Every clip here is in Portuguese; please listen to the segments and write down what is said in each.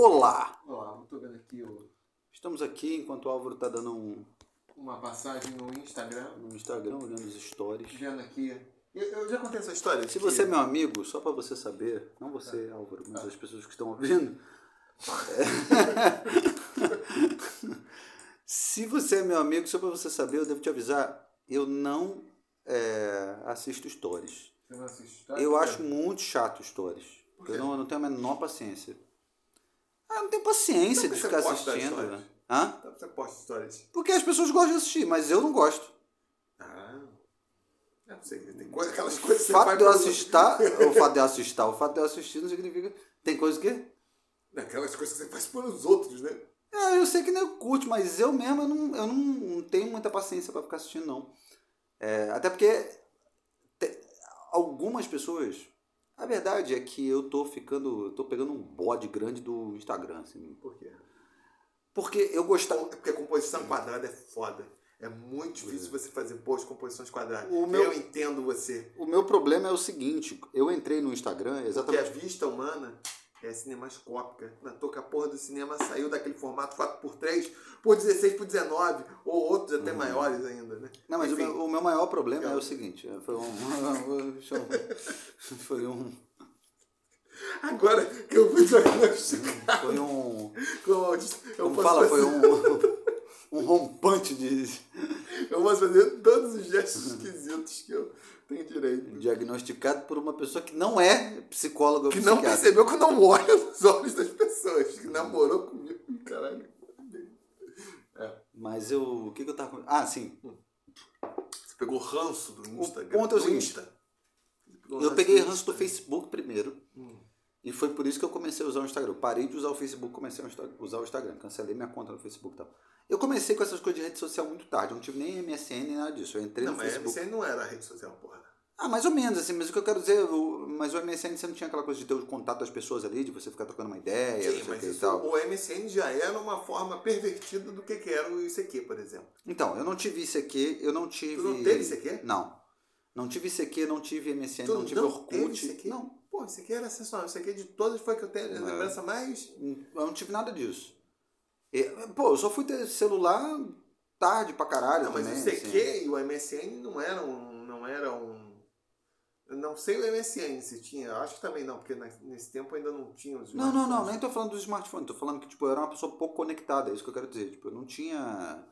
Olá! Olá, eu tô vendo aqui o- Estamos aqui enquanto o Álvaro está dando um uma passagem no Instagram, no Instagram, olhando os stories. vendo aqui. Eu, eu já contei essa história. Se você é meu amigo, só para você saber, não você, Álvaro, mas as pessoas que estão ouvindo. Se você é meu amigo, só para você saber, eu devo te avisar, eu não é, assisto stories. Você não assiste história? Eu acho muito chato stories. Eu não, eu não tenho a menor paciência. Ah, não tenho paciência Então de ficar assistindo. né? Hã? Então Você posta histórias. Porque as pessoas gostam de assistir, mas eu não gosto. Ah. Não sei, tem coisa, aquelas coisas que você fato de eu assistir, o fato de eu assistir, o fato de eu assistir não significa. Tem coisa que. Aquelas coisas que você faz pelos outros, né? É, eu sei que nem eu curte, mas eu mesmo eu não, eu não, não tenho muita paciência pra ficar assistindo, não. É, até porque te- algumas pessoas. A verdade é que eu tô ficando. Tô pegando um bode grande do Instagram, assim. Por quê? Porque eu gostava. É porque composição quadrada é foda. É muito difícil você fazer com composições quadradas. O meu- Eu entendo você. O meu problema é o seguinte, eu entrei no Instagram Porque a exatamente. vista humana é cinemascópica. Na toa que a porra do cinema saiu daquele formato 4x3 por 16 por 19, ou outros até maiores ainda, né? Não, mas o meu, o meu maior problema é o seguinte, foi um. Foi um. Agora que eu fui diagnosticar, Foi um. como Como fala, foi fazer- um. Um rompante de Eu posso fazer todos os gestos esquisitos que eu tenho direito. diagnosticado por uma pessoa que não é psicóloga Que não percebeu que eu não olho nos olhos das pessoas. Que namorou comigo. Caralho. Mas eu. O que, que eu tava. Ah, sim. Você pegou ranço do Instagram. ponto é o seguinte, Eu peguei ranço do Facebook primeiro. E foi por isso que eu comecei a usar o Instagram. Eu parei de usar o Facebook, comecei a usar o Instagram. Cancelei minha conta no Facebook e tal. Eu comecei com essas coisas de rede social muito tarde. Eu não tive nem MSN nem nada disso. Eu entrei Não, no mas Facebook. MSN não era rede social, porra. Ah, mais ou menos, assim, mas o que eu quero dizer, mas o MSN você não tinha aquela coisa de ter o contato das pessoas ali, de você ficar trocando uma ideia, Sim, mas isso, tal. o MSN já era uma forma pervertida do que, que era o ICQ, por exemplo. Então, eu não tive ICQ, eu não tive. Tu não teve ICQ? Não. Não tive ICQ, não tive MSN, Tu não tive não Orkut. teve ICQ? Não, Pô, isso aqui era sensacional. Isso aqui de todas foi que eu tenho a lembrança mais. eu não tive nada disso. E, pô, eu só fui ter celular tarde pra caralho Não, mas também. o ICQ assim. e o MSN não eram. Não eram. Eu não sei o MSN se tinha. Eu acho que também não, porque nesse tempo ainda não tinha os. Não, não, não, nem tô falando dos smartphones, tô falando que, tipo, eu era uma pessoa pouco conectada, é isso que eu quero dizer. Tipo, eu não tinha.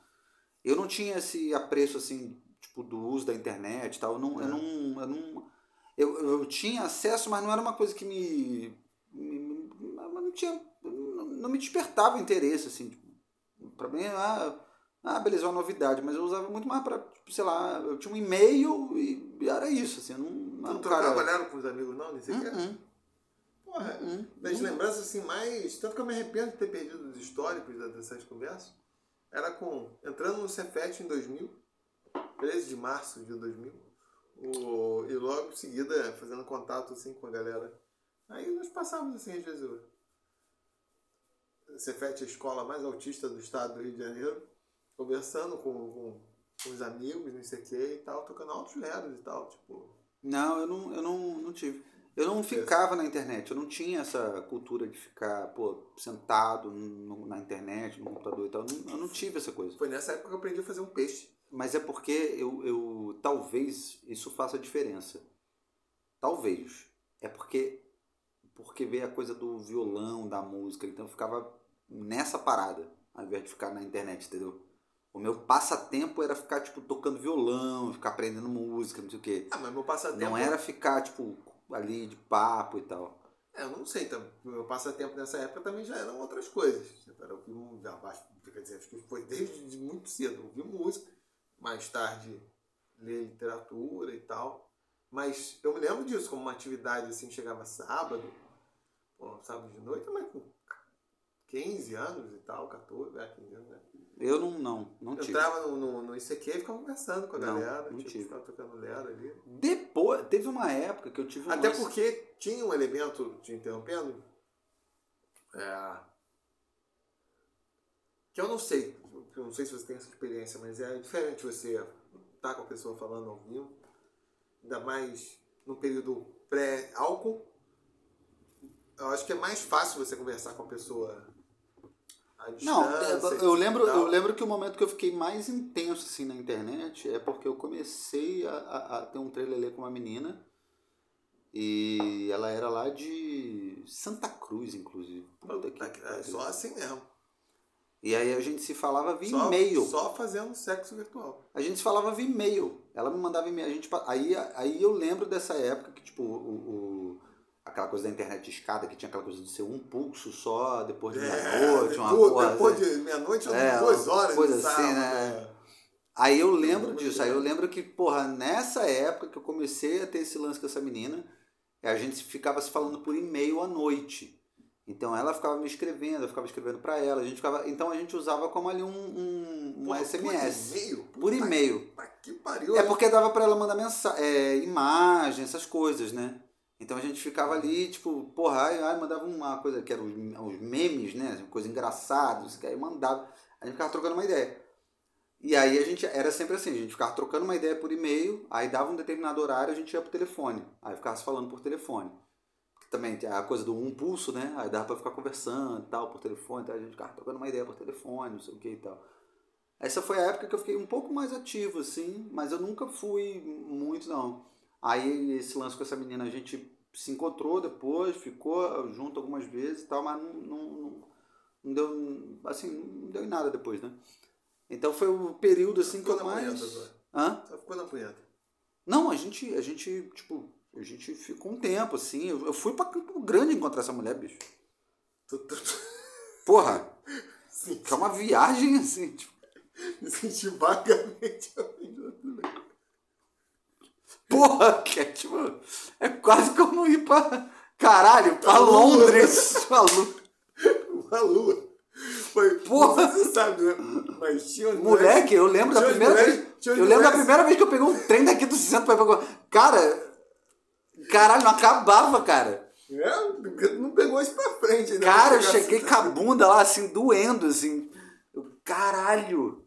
Eu não tinha esse apreço, assim, tipo, do uso da internet e tal. Eu não. Eu, É. não, eu, não eu, eu tinha acesso, mas não era uma coisa que me. me- não tinha. Não, me despertava interesse, assim. Tipo, pra mim, ah, ah, beleza, é uma novidade, mas eu usava muito mais pra, tipo, sei lá, eu tinha um e-mail e era isso, assim. Não, não não cara. olhar com os amigos, não? Nem sequer? Hum, Porra, hum, das hum. lembranças assim mais. Tanto que eu me arrependo de ter perdido os históricos da- dessas conversas. Era com. Entrando no Cefet em 2000, 13 de março de 2000. O, e logo em seguida fazendo contato assim com a galera. Aí nós passávamos assim, às vezes. O Cefet é a escola mais autista do estado do Rio de Janeiro. Conversando com, com, com os amigos, não sei o que e tal, tocando altos leros e tal. Tipo. Não, eu não, eu não, não tive. Eu não ficava na internet, eu não tinha essa cultura de ficar, pô, sentado no- na internet, no computador e tal. Eu não, eu não tive essa coisa. Foi nessa época que eu aprendi a fazer um peixe. Mas é porque eu, eu talvez isso faça diferença. Talvez. É porque porque veio a coisa do violão, da música, então eu ficava nessa parada, ao invés de ficar na internet, entendeu? O meu passatempo era ficar, tipo, tocando violão, ficar aprendendo música, não sei o quê. Ah, mas meu passatempo. Não era ficar, tipo, ali de papo e tal. É, eu não sei, então, meu passatempo nessa época também já eram outras coisas. Era ouvir um, já, acho- quer dizer, acho que foi desde de muito cedo, ouvir música, mais tarde ler literatura e tal. Mas eu me lembro disso como uma atividade assim, chegava sábado, pô, sábado de noite, mas com 15 anos e tal, 14, é, 15 anos, né? Eu não, não, não Eu tive. entrava no, no, no ICQ e ficava conversando com a Não, galera, não tipo, tive. ficava tocando lero ali. Depois, teve uma época que eu tive um Até lance- porque tinha um elemento, te interrompendo, é, que eu não sei, eu não sei se você tem essa experiência, mas é diferente você estar com a pessoa falando ao vivo, ainda mais no período pré-álcool, eu acho que é mais fácil você conversar com a pessoa à Não, distância. eu lembro, eu lembro que o momento que eu fiquei mais intenso assim na internet é porque eu comecei a, a, a ter um trelelê com uma menina e ela era lá de Santa Cruz, inclusive. Puta que É pariu. só assim mesmo. E aí a gente se falava via Só, e-mail. só fazendo sexo virtual. A gente se falava via e-mail. Ela me mandava e-mail. A gente, aí, aí eu lembro dessa época que, tipo, o, o- aquela coisa da internet de escada, que tinha aquela coisa de ser um pulso só, depois de meia-noite, uma depois, porra. depois assim. de meia-noite, É, duas horas coisa de assim, sábado, né? Aí eu lembro disso. Aí eu lembro que, porra, nessa época que eu comecei a ter esse lance com essa menina, a gente ficava se falando por e-mail à noite. Então ela ficava me escrevendo, eu ficava escrevendo pra ela. A gente ficava, então a gente usava como ali um, um, um Porra, SMS. Por e-mail? Por e-mail. Puta que pariu. É né? porque dava pra ela mandar mensagem, é, imagem, essas coisas, né? Então a gente ficava ali, tipo, porra, ai, ai, mandava uma coisa que eram os, memes, né? Coisa engraçada, que aí mandava. A gente ficava trocando uma ideia. E aí a gente, era sempre assim, a gente ficava trocando uma ideia por e-mail, aí dava um determinado horário, a gente ia pro telefone. Aí ficava se falando por telefone. Também a coisa do um pulso, né? Aí dava pra ficar conversando e tal, por telefone, então a gente ficava trocando uma ideia por telefone, não sei o que e tal. Essa foi a época que eu fiquei um pouco mais ativo, assim, mas eu nunca fui muito, não. Aí esse lance com essa menina, a gente se encontrou depois, ficou junto algumas vezes e tal, mas não, não, não, deu, assim, não deu em nada depois, né? Então foi o período, assim, que eu mais... punheta. Hã? Só ficou na punheta. Não, a gente, a gente, tipo, a gente ficou um tempo, assim, eu, eu fui pra Campo Grande encontrar essa mulher, bicho. Porra, Sim, que é uma viagem, assim, tipo, me senti vagamente Porra, que é tipo. É quase como ir pra. Caralho, pra Pra Lua. Londres. Pra Lu- uma lua. Foi, Porra. Você sabe, né? Mas tinha Moleque, eu lembro da primeira mulheres- vez. Eu lembro da primeira vez que eu peguei um trem daqui do centro pra ir pra. Cara. Caralho, não acabava, cara. É, não pegou isso pra frente. Ainda Cara, vai eu cheguei assim. com a bunda lá, assim, doendo, assim. Caralho.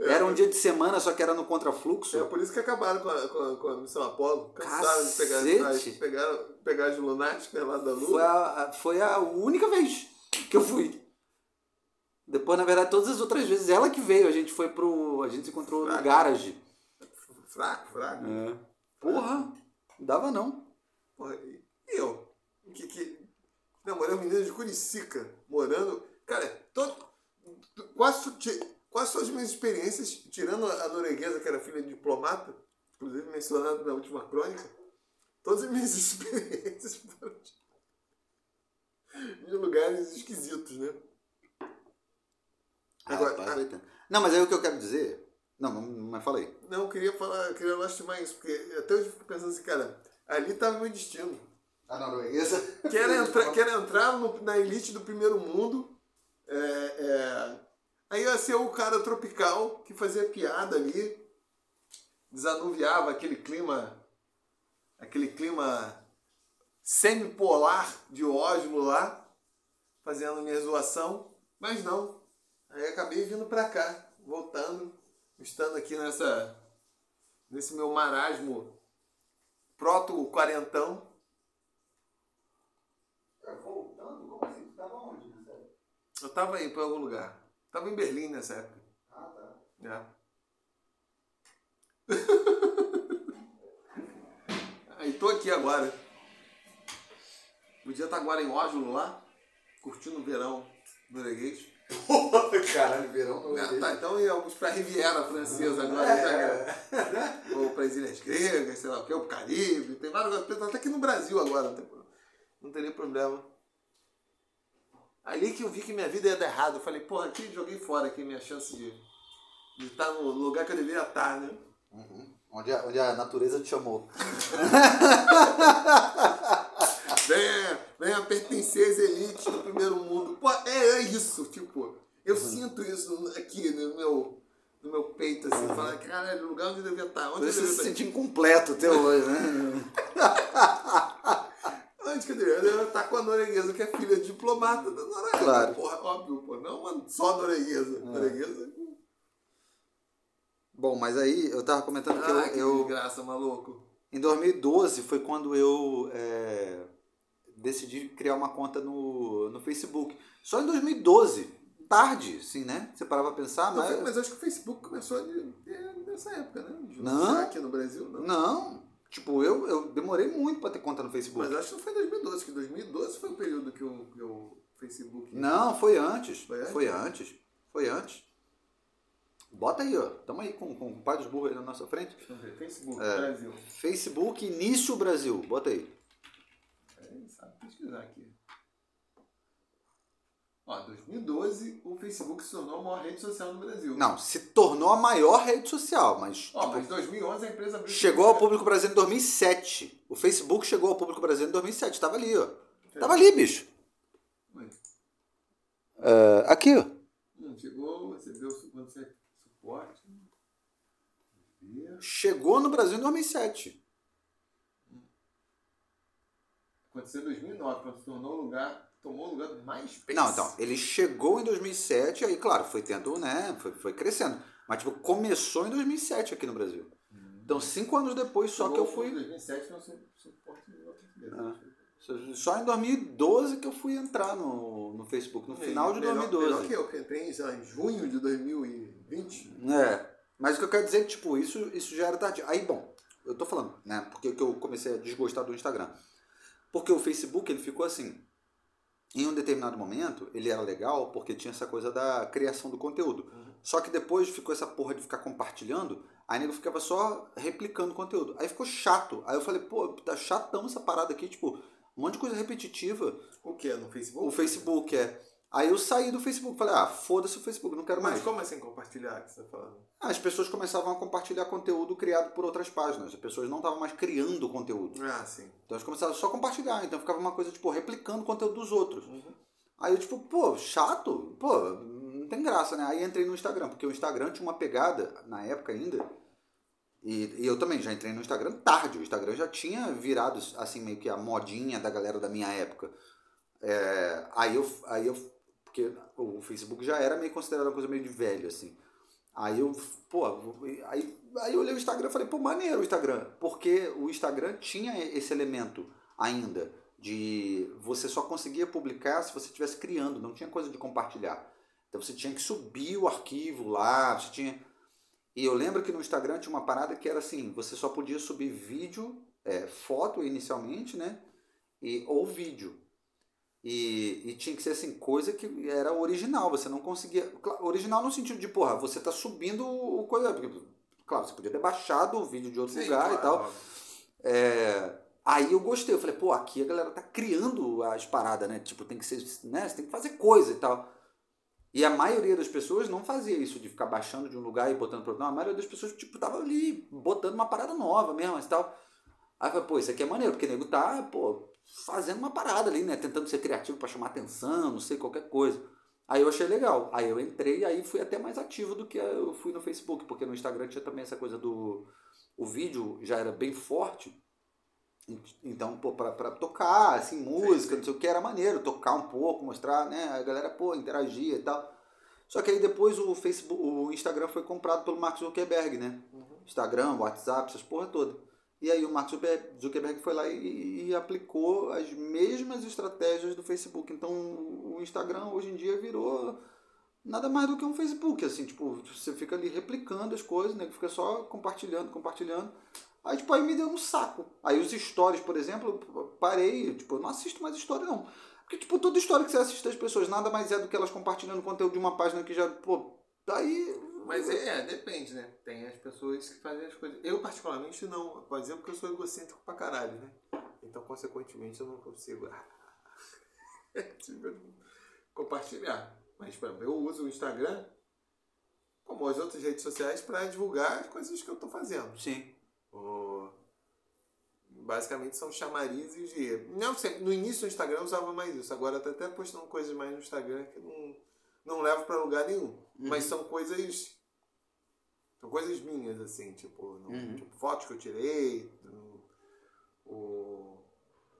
Era um dia de semana, só que era no É contrafluxo. por isso que acabaram com a, com a, com a missão Apolo. Cansaram de pegar, Cacete. as, pegar, pegar as lunáticas lá da Lua. Foi a, foi a única vez que eu fui. Depois, na verdade, todas as outras vezes ela que veio. A gente foi pro. A gente se encontrou no Fraco. garage. Fraco, fraco. É. Porra, dava não. Porra, e eu? Que, que namorei um menino de Curicica, morando. Cara, todo, quase, quase todas as minhas experiências, tirando a norueguesa, que era filha de diplomata, inclusive mencionado na última crônica, todas as minhas experiências foram de, de lugares esquisitos, né? Agora, Rapaz, ah. Não, mas aí o que eu quero dizer. Não, mas- mas falei. Não, eu queria falar, eu queria lastimar isso, porque até hoje eu fico pensando assim, cara, ali estava meu destino. A norueguesa. Quero entrar, quero entrar no- na elite do primeiro mundo. É, é, aí ia ser o cara tropical que fazia piada ali, desanuviava aquele clima, aquele clima semipolar de Oslo lá, fazendo minha zoação, mas não. Aí acabei vindo pra cá, voltando, estando aqui nessa, nesse meu marasmo proto-quarentão. Voltando? Como assim? Tu tava onde? Eu tava aí pra algum lugar. Tava em Berlim nessa época. Ah, tá. É. aí tô aqui agora. Podia estar agora em Oslo lá, curtindo o verão norueguês. Caralho, verão Ah, tá, então íamos pra Riviera Francesa agora. né? Ou para as Ilhas Gregas, sei lá o que, o Caribe. Tem várias coisas. Até aqui no Brasil agora, não, tem, não teria problema. Ali que eu vi que minha vida ia dar errado, eu falei, porra, aqui joguei fora aqui minha chance de, de estar no lugar que eu deveria estar, né? Uhum. Onde, a, onde a natureza te chamou. Venha, venha pertencer às elites do primeiro mundo. Pô, é, é isso, tipo, eu sinto isso aqui no meu, no meu peito, assim, falando, caralho, o lugar onde eu devia estar, onde eu Você devia se estar. sente incompleto até hoje, né? Onde que eu deveria? Eu estar com a norueguesa, que é filha de diplomata da Noruega. Claro. Porra, óbvio, pô, não só norueguesa. Norueguesa. Bom, mas aí eu tava comentando que Ah, eu, que eu desgraça, maluco. Em 2012 foi quando eu é, decidi criar uma conta no, no Facebook. Só em 2012. Tarde, sim, né? Você parava pra pensar, Não, mas. mas acho que o Facebook começou de- de- nessa época, né? De Não. aqui no Brasil, não. Não. Tipo, eu, eu demorei muito pra ter conta no Facebook. Mas acho que não foi 2012, que 2012 foi o período que o, que o Facebook. Não, foi antes. Foi antes? Foi antes. Foi antes. Bota aí, ó. Tamo aí com, com o pai dos burros aí na nossa frente. Deixa eu ver. Facebook, É. Brasil. Facebook Início Brasil. Bota aí. Sabe pesquisar aqui. Ó, 2012 o Facebook se tornou a maior rede social no Brasil. Não, se tornou a maior rede social, mas. Ó, tipo, mas em 2011 a empresa abriu. Chegou ao público brasileiro em 2007. O Facebook chegou ao público brasileiro em 2007. Tava ali, ó. Tava ali, bicho. É, aqui, ó. Hum, chegou, recebeu quando você suporte. Ver. Chegou no Brasil em 2007. Aconteceu em 2009, quando se tornou o lugar, tomou o lugar do MySpace. Não, então, ele chegou em 2007, aí, claro, foi tendo, né, foi, foi crescendo. Mas, tipo, começou em 2007 aqui no Brasil. Então, cinco anos depois só que eu Em fui... 2007 não empresa. Só em 2012 que eu fui entrar no, no Facebook, no final de Melhor- 2012. Melhor que eu, que entrei já em junho de 2020. É, mas o que eu quero dizer é que, tipo, isso, isso já era tarde. Aí, bom, eu tô falando, né, porque que eu comecei a desgostar do Instagram. Porque o Facebook, ele ficou assim, em um determinado momento, ele era legal porque tinha essa coisa da criação do conteúdo. Só que depois ficou essa porra de ficar compartilhando, aí nego ficava só replicando conteúdo. Aí ficou chato. Aí eu falei, pô, tá chatão essa parada aqui, tipo, um monte de coisa repetitiva. O que? No Facebook? O Facebook é. Aí eu saí do Facebook, falei, ah, foda-se o Facebook, não quero mais. Mas como assim compartilhar que você tá falando? As pessoas começavam a compartilhar conteúdo criado por outras páginas. As pessoas não estavam mais criando conteúdo. Ah, sim. Então elas começavam só a compartilhar. Então ficava uma coisa, tipo, replicando o conteúdo dos outros. Uhum. Aí eu, tipo, pô, chato? Pô, não tem graça, né? Aí entrei no Instagram, porque o Instagram tinha uma pegada, na época ainda, e, e eu também já entrei no Instagram tarde. O Instagram já tinha virado, assim, meio que a modinha da galera da minha época. É, aí eu, aí eu, porque o Facebook já era meio considerado uma coisa meio de velho, assim. Aí eu, pô, aí, aí eu olhei o Instagram e falei, pô, maneiro o Instagram. Porque o Instagram tinha esse elemento ainda de você só conseguia publicar se você estivesse criando, não tinha coisa de compartilhar. Então você tinha que subir o arquivo lá, você tinha. E eu lembro que no Instagram tinha uma parada que era assim, você só podia subir vídeo, é, foto inicialmente, né? E, ou vídeo. E, e tinha que ser assim, coisa que era original, você não conseguia. cla- Original no sentido de, porra, você tá subindo o coisa. Porque, claro, você podia ter baixado o vídeo de outro Sim, lugar e claro, tal. óbvio. É, aí eu gostei, eu falei, pô, aqui a galera tá criando as paradas, né? Tipo, tem que ser, né? Você tem que fazer coisa e tal. E a maioria das pessoas não fazia isso de ficar baixando de um lugar e botando para outro. Não, a maioria das pessoas, tipo, tava ali botando uma parada nova mesmo e tal. Aí eu falei, pô, isso aqui é maneiro, porque o nego tá, pô, fazendo uma parada ali, né? Tentando ser criativo para chamar atenção, não sei, qualquer coisa. Aí eu achei legal. Aí eu entrei e aí fui até mais ativo do que eu fui no Facebook, porque no Instagram tinha também essa coisa do. O vídeo já era bem forte. Então, pô, pra, pra tocar, assim, música, não sei o que, era maneiro, tocar um pouco, mostrar, né? A galera, pô, interagia e tal. Só que aí depois o Facebook, o Instagram foi comprado pelo Mark Zuckerberg, né? Instagram, WhatsApp, essas porra toda. E aí o Mark Zuckerberg foi lá e, e aplicou as mesmas estratégias do Facebook. Então o Instagram hoje em dia virou nada mais do que um Facebook, assim, tipo, você fica ali replicando as coisas, né? Fica só compartilhando, compartilhando. Aí, tipo, aí me deu um saco. Aí os stories, por exemplo, parei, tipo, eu não assisto mais história, não. Porque, tipo, toda história que você assiste das pessoas, nada mais é do que elas compartilhando conteúdo de uma página que já, pô, tá aí... Mas é, é, depende, né? Tem as pessoas que fazem as coisas. Eu, particularmente, não. Pode dizer porque eu sou egocêntrico pra caralho, né? Então, consequentemente, eu não consigo tipo, compartilhar. Mas, por exemplo, eu uso o Instagram, como as outras redes sociais, para divulgar as coisas que eu tô fazendo. Sim. O- Basicamente são chamarizes de. Não sei, no início do Instagram eu usava mais isso. Agora eu tô até postando coisas mais no Instagram que não, não levo pra lugar nenhum. Mas são coisas. São coisas minhas, assim, tipo, no- Uhum. tipo, fotos que eu tirei. no- o...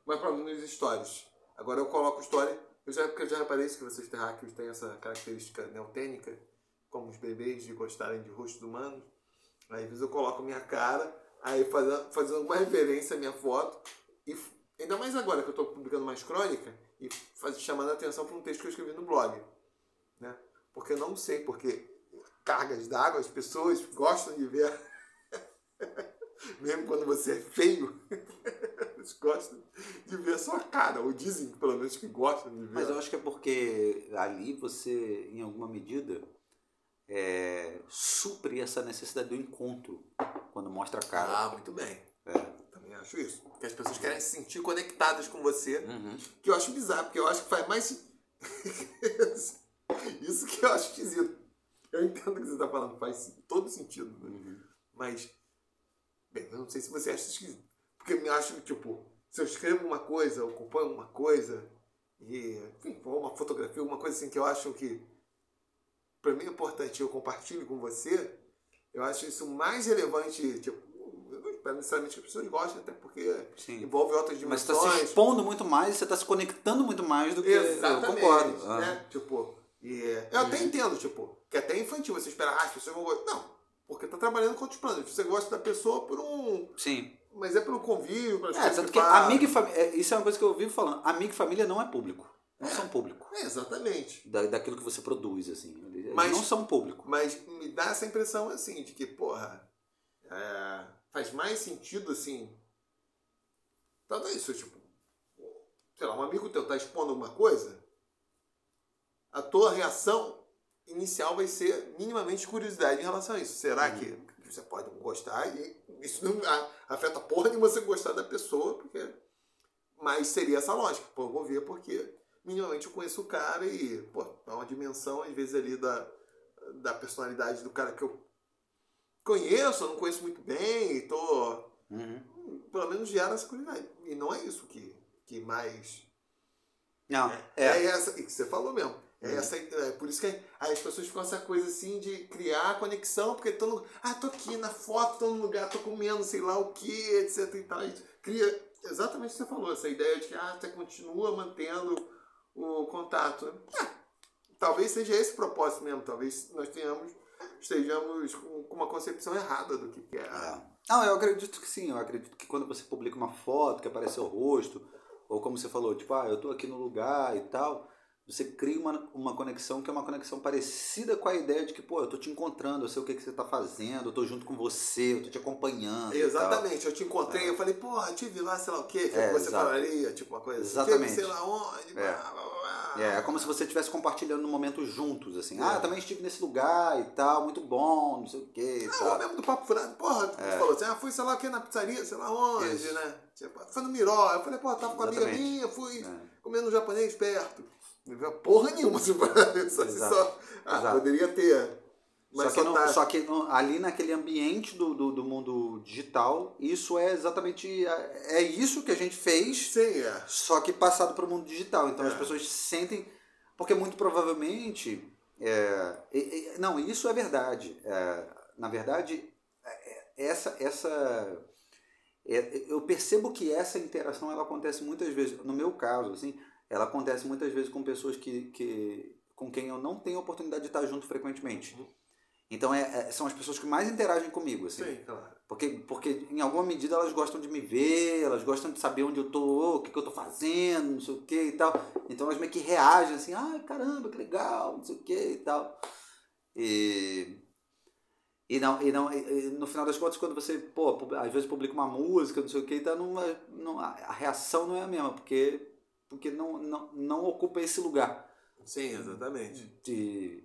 Mas mim nos stories. Agora eu coloco story. Eu já, porque eu já reparei isso que vocês terráqueos têm essa característica neotênica, como os bebês de gostarem de rostos humanos. Aí às vezes eu coloco minha cara, aí fazendo, fazendo uma referência à minha foto e, Ainda mais agora que eu estou publicando mais crônica e faz, chamando a atenção para um texto que eu escrevi no blog. Né? Porque eu não sei, porque cargas d'água, as pessoas gostam de ver. Mesmo quando você é feio, eles gostam de ver a sua cara, ou dizem pelo menos que gostam de ver. Mas eu acho que é porque ali você, em alguma medida, é, supre essa necessidade do encontro quando mostra a cara. Ah, muito bem. É. Também acho isso. Que as pessoas querem se sentir conectadas com você. Uhum. Que eu acho bizarro, porque eu acho que faz mais. isso que eu acho esquisito. Eu entendo o que você está falando, faz todo sentido. Né? Uhum. Mas. Bem, eu não sei se você acha esquisito. Porque eu me acho que, tipo, se eu escrevo uma coisa, eu uma coisa, e. Enfim, uma fotografia, alguma coisa assim que eu acho que. Pra mim é importante eu compartilho com você, eu acho isso mais relevante, tipo, não necessariamente que as pessoas gostem, até porque Sim. envolve outras Mas você dimensões. está se expondo muito mais, você está se conectando muito mais do que. Exatamente. Eu concordo. Ah. Né? Tipo, e eu até entendo, tipo, que até é infantil você esperar, ah, as pessoas vão gostar. Não, porque tá trabalhando com outros planos. Você gosta da pessoa por um. Sim. Mas é pelo convívio, pelas É, tanto que que amigo e família. Isso é uma coisa que eu vivo falando. Amigo e família não é público. Não são público. É, exatamente. Da, daquilo que você produz, assim. Eles Mas- não são público. Mas me dá essa impressão assim, de que, porra, é, faz mais sentido assim. Tanto é isso, tipo, sei lá, um amigo teu tá expondo alguma coisa, a tua reação inicial vai ser minimamente curiosidade em relação a isso. Será que você pode gostar e isso não a- afeta porra nenhuma você gostar da pessoa, porque. Mas seria essa lógica, pô, eu vou ver porque minimamente eu conheço o cara e, pô, é uma dimensão, às vezes, ali da, da personalidade do cara que eu conheço, eu não conheço muito bem, e tô. Uhum. Pelo menos gera essa curiosidade. E não é isso que, que mais. Não, É, é. essa e que você falou mesmo. É, essa, é por isso que aí as pessoas ficam essa coisa assim de criar conexão, porque estão. Ah, tô aqui na foto, tô no lugar, tô comendo sei lá o que, etc e tal. E cria exatamente o que você falou, essa ideia de que ah, você continua mantendo o contato. É, talvez seja esse o propósito mesmo. Talvez nós tenhamos, estejamos com, uma concepção errada do que que é. É. Não, eu acredito que sim. Eu acredito que quando você publica uma foto que aparece o rosto, ou como você falou, tipo, ah, eu tô aqui no lugar e tal, você cria uma, uma conexão que é uma conexão parecida com a ideia de que, pô, eu tô te encontrando, eu sei o que, que você tá fazendo, eu tô junto com você, eu tô te acompanhando. Exatamente, eu te encontrei, eu falei, porra, tive lá, sei lá o quê, que É, você exato. falaria, tipo uma coisa assim, Exatamente. tive sei lá onde, É. blá, blá, blá. É, é como se você estivesse compartilhando no momento juntos, assim. É. Ah, também estive nesse lugar e tal, muito bom, não sei o que e Ah, eu lembro do papo furado, porra, tu É. falou assim, ah, fui sei lá o que na pizzaria, sei lá onde, Isso. né? Tipo, foi no Miró, eu falei, porra, tava com uma amiga minha, fui É. comendo um japonês perto. Não viu porra nenhuma, só, só ah, Exato. poderia ter. Mas só que, não- tá- só que ali naquele ambiente do, do, do mundo digital, isso é exatamente. É isso que a gente fez, Sim, é. só que passado para o mundo digital. Então É. as pessoas sentem. Porque muito provavelmente. é, não, isso é verdade. É, na verdade, é, é, essa. essa é, eu percebo que essa interação ela acontece muitas vezes, no meu caso, assim, ela acontece muitas vezes com pessoas que, que, com quem eu não tenho oportunidade de estar junto frequentemente. Uhum. Então é, é- são as pessoas que mais interagem comigo, assim. Sim, claro. Porque, porque em alguma medida elas gostam de me ver, elas gostam de saber onde eu tô, o que, que eu tô fazendo, não sei o que e tal. Então elas meio que reagem assim, ai caramba, que legal, não sei o que e tal. E, e, não, e, não, e- e no final das contas, quando você, pô, às vezes publica uma música, não sei o que, então não, é- não, a reação não é a mesma, porque, porque não, não, não ocupa esse lugar. Sim, exatamente. De,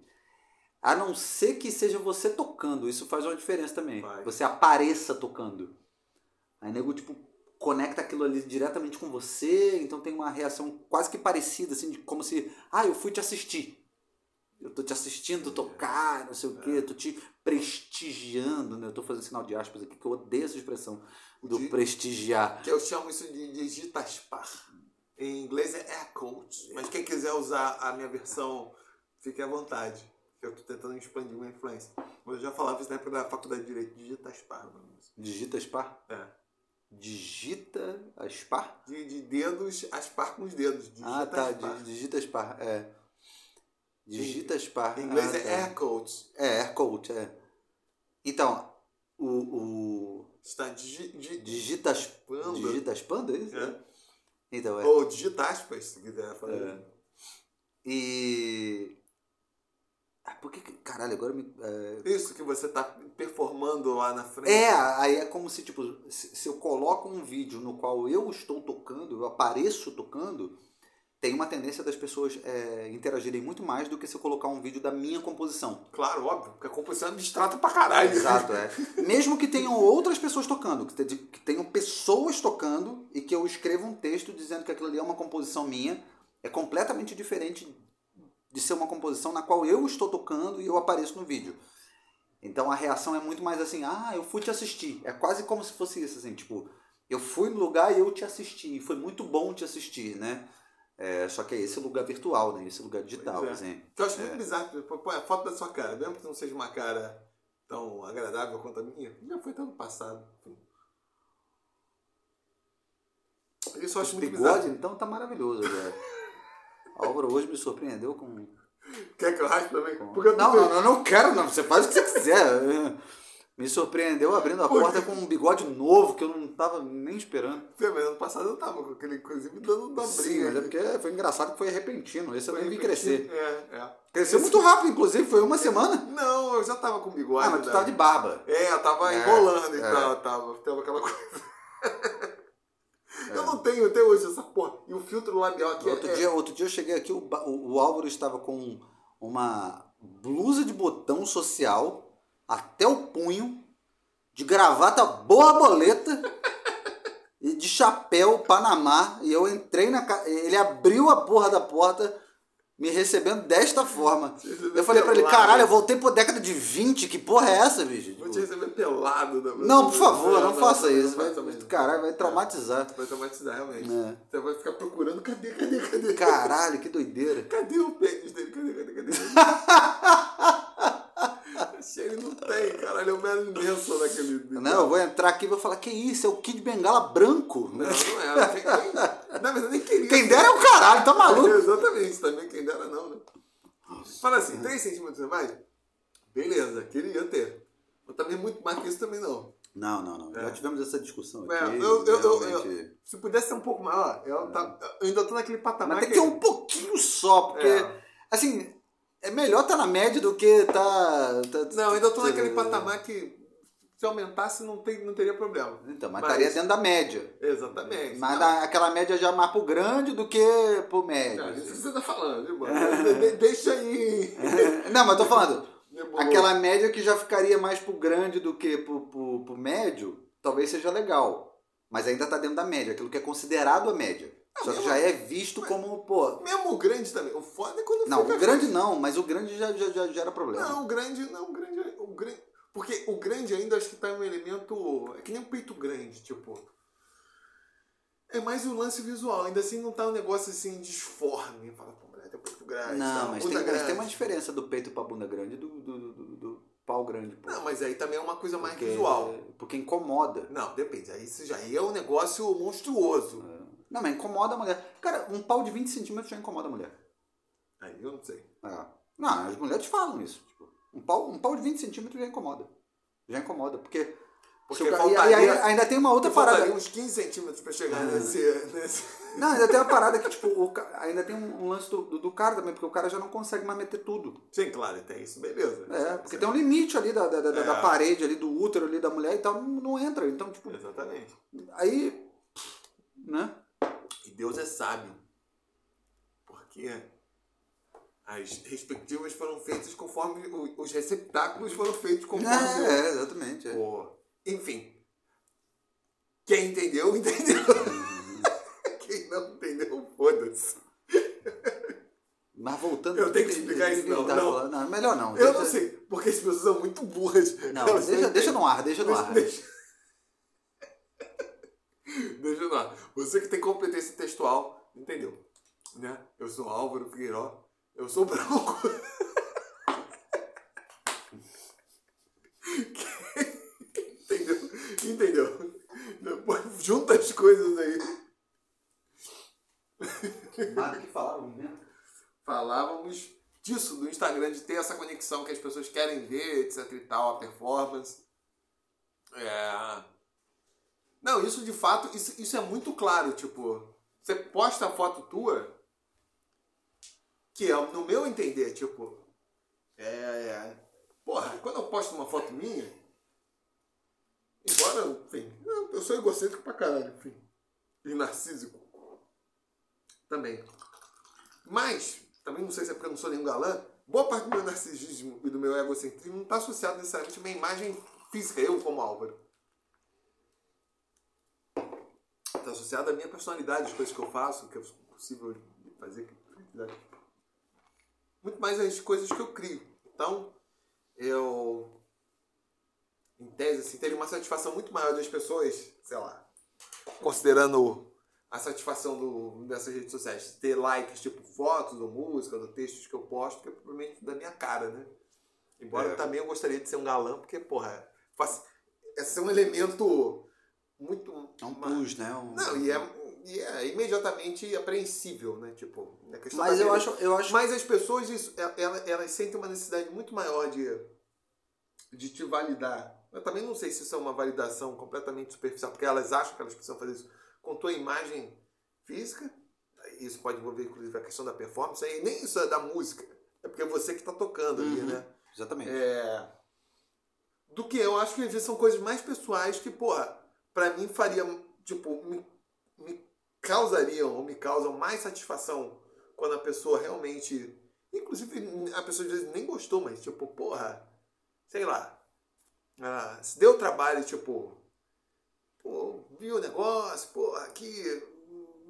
a não ser que seja você tocando, isso faz uma diferença também. Você apareça tocando. Aí nego, tipo, conecta aquilo ali diretamente com você, então tem uma reação quase que parecida, assim, de como se, ah, eu fui te assistir. Eu tô te assistindo tocar, não sei o quê, tô te prestigiando, né? Eu tô fazendo sinal de aspas aqui, que eu odeio essa expressão do De- prestigiar. Que eu chamo isso de digitaspar. Em inglês é air quotes, mas quem quiser usar a minha versão, fique à vontade. Eu estou tentando expandir uma influência. Mas eu já falava isso na época da faculdade de Direito, nome disso. Digita Spar? É. Digita a Spar? De, de dedos, aspar com os dedos. Ah, tá. di- Digita Spar, é. Digita Spar. Em inglês ah, é tá. air quotes. É, air quote, é. Então, o, o Está digi, di, Digitas, Panda. Digitas Panda, é isso? É. Então, é. Ou digitaspas, se quiser fazer. É. E. Ah, por que. que- Caralho, agora me. é, Isso que você tá performando lá na frente. É, aí é como se, tipo, se, se eu coloco um vídeo no qual eu estou tocando, eu apareço tocando, tem uma tendência das pessoas é, interagirem muito mais do que se eu colocar um vídeo da minha composição. Claro, óbvio, porque a composição é abstrata pra caralho. Exato, é. Mesmo que tenham outras pessoas tocando, que, te- que tenham pessoas tocando e que eu escreva um texto dizendo que aquilo ali é uma composição minha, é completamente diferente de ser uma composição na qual eu estou tocando e eu apareço no vídeo. Então a reação é muito mais assim, ah, eu fui te assistir. É quase como se fosse isso, assim, tipo, eu fui no lugar e eu te assisti. E foi muito bom te assistir, né? É, só que é esse lugar virtual, né? Esse lugar digital, Pois é. assim. Que eu acho muito bizarro. Pô, Põe a foto da sua cara, mesmo que não seja uma cara tão agradável quanto a minha, já foi até no passado. Eu acho Esse muito bigode, bizarro. então, tá maravilhoso agora. Álvaro hoje me surpreendeu com. Quer que eu raspe também? com- Porque eu Não, não, não, não quero, não. Você faz o que você quiser. Me surpreendeu abrindo a Por porta com um bigode novo que eu não tava nem esperando. Mas ano passado eu tava com aquele, inclusive, dando uma Sim, briga. mas é porque foi engraçado que foi repentino. Esse eu nem vi crescer. É, é. Cresceu Esse- muito rápido, inclusive, foi uma semana. Não, eu já tava com bigode. Ah, mas tu né? tava de barba. É, eu tava É, enrolando e é. tal, tava, tava aquela coisa. Eu não tenho até hoje essa porra. E o filtro labial aqui Outro, é, dia, outro dia eu cheguei aqui, o, o, o Álvaro estava com uma blusa de botão social até o punho, de gravata borboleta e de chapéu Panamá. E eu entrei na casa. Ele abriu a porra da porta, me recebendo desta forma. Eu falei pra ele, caralho, eu voltei pra década de 20, que porra é essa, bicho? Vou te receber pelado. Da... não, por favor, não, faça não, isso. não Vai, caralho, vai traumatizar. Vai traumatizar, realmente. É. Você vai ficar procurando, cadê, cadê, cadê? Caralho, que doideira. Cadê o pênis dele? Cadê, cadê, cadê? Achei, ele não tem, caralho, é um Marilyn Manson naquele... Não, eu vou entrar aqui e vou falar, que isso, é o Kid Bengala branco. Não, não é, não tem nem... Na verdade, eu nem queria. Quem dera é o caralho, tá maluco? Exatamente, também quem dera não, né? Fala assim, 3 centímetros a mais? Beleza, queria ter. Mas também muito mais que isso também não. Não, não, não. Já É. tivemos essa discussão É, aqui. eu- eu- eu- realmente. Se pudesse ser um pouco maior, eu, tá- eu ainda tô naquele patamar Mas tem que ter um pouquinho só, porque, É. assim, é melhor estar na média do que tá. tá- Não, ainda tô tá- naquele patamar que se aumentasse não, tem, não teria problema. Então, mas Mas- estaria dentro da média. Exatamente. Mas da- aquela média já mais pro grande do que pro médio. Não, isso que você tá falando, mano? De- de- Deixa aí. Não, mas tô falando, aquela média que já ficaria mais pro grande do que pro, pro, pro médio, talvez seja legal. Mas ainda tá dentro da média, aquilo que é considerado a média. Só que já é visto como, pô. Mesmo o grande também. O foda é quando Não, o grande não, mas o grande já, já, já gera problema. Não, o grande, não, o grande, o grande. Porque o grande ainda acho que tá um elemento. É que nem um peito grande, tipo. É mais um lance visual, ainda assim não tá um negócio assim disforme. Fala, pô, mulher, tem um peito grande. Não, tá, mas tem, mas grande. tem uma diferença do peito pra bunda grande e do, do, do, do pau grande. Pô. Não, mas aí também é uma coisa mais Porque- visual. Porque incomoda. Não, depende. Aí isso já aí é um negócio monstruoso. Não, mas incomoda a mulher. Cara, um pau de 20 centímetros já incomoda a mulher. Aí eu não sei. É. Não, as mulheres falam isso. Tipo, um, pau, um pau de 20 centímetros já incomoda. Já incomoda. Porque. Porque se o ca- faltaria- e, aí ainda tem uma outra parada. uns 15 centímetros pra chegar nesse, nesse. Não, ainda tem uma parada que, tipo, o ainda tem um, um lance do, do, do cara também, porque o cara já não consegue mais meter tudo. Sim, claro, tem isso, beleza. É, porque tem um limite ali da, da, da, da É. parede ali, do útero ali da mulher e tal, não, não entra. Então, tipo, Exatamente. aí. Né? Deus é sábio. Porque as respectivas foram feitas conforme os receptáculos foram feitos conforme. É, é, exatamente. é. o- Enfim. Quem entendeu, entendeu. Quem não entendeu, foda-se. Mas voltando. Eu tenho que explicar isso, não, tava não. falando? Não, melhor não. Eu Deixa- não sei, porque as pessoas são muito burras. Não, Elas deixa, deixa no ar, deixa no Deixa- ar. Deixa, deixa no ar. Você que tem competência textual, entendeu? Né? Eu sou Álvaro Figueiró. Eu sou branco. entendeu? Entendeu? Depois junta as coisas aí. Nada que falavam mesmo. Falávamos disso do Instagram, de ter essa conexão que as pessoas querem ver, etc e tal, a performance. É... Não, isso de fato, isso, isso é muito claro, tipo, Você posta a foto tua, que é, no meu entender, tipo, é, é. Porra, quando eu posto uma foto minha, embora, enfim, eu sou egocêntrico pra caralho, enfim. E narcísico. Também. Mas, também não sei se é porque eu não sou nenhum galã, boa parte do meu narcisismo e do meu egocentrismo não está associado necessariamente a minha imagem física, eu como Álvaro. Está associado à minha personalidade, as coisas que eu faço, que é possível fazer. Muito mais as coisas que eu crio. Então, eu, em tese, assim, teria uma satisfação muito maior das pessoas, sei lá, considerando a satisfação do, dessas redes sociais. Ter likes, tipo fotos ou música, ou textos que eu posto, que é provavelmente da minha cara, né? Embora é. também eu gostaria de ser um galã, porque, porra, faz, é ser um elemento muito. É um plus, né? Um... Não, e é, e é imediatamente apreensível, né? Tipo, a questão Mas eu acho, eu acho. Mas as pessoas, isso, elas, elas sentem uma necessidade muito maior de, de te validar. Eu também não sei se isso é uma validação completamente superficial, porque elas acham que elas precisam fazer isso com tua imagem física, isso pode envolver inclusive a questão da performance, e nem isso é da música, é porque é você que está tocando ali, uhum, né? Exatamente. É, do que eu acho que às vezes são coisas mais pessoais que, porra, pra mim faria, tipo, me, me causariam ou me causam mais satisfação quando a pessoa realmente. Inclusive, a pessoa às vezes nem gostou, mas tipo, porra, sei lá. Ah, se deu trabalho, tipo, pô, viu o negócio, pô, aqui,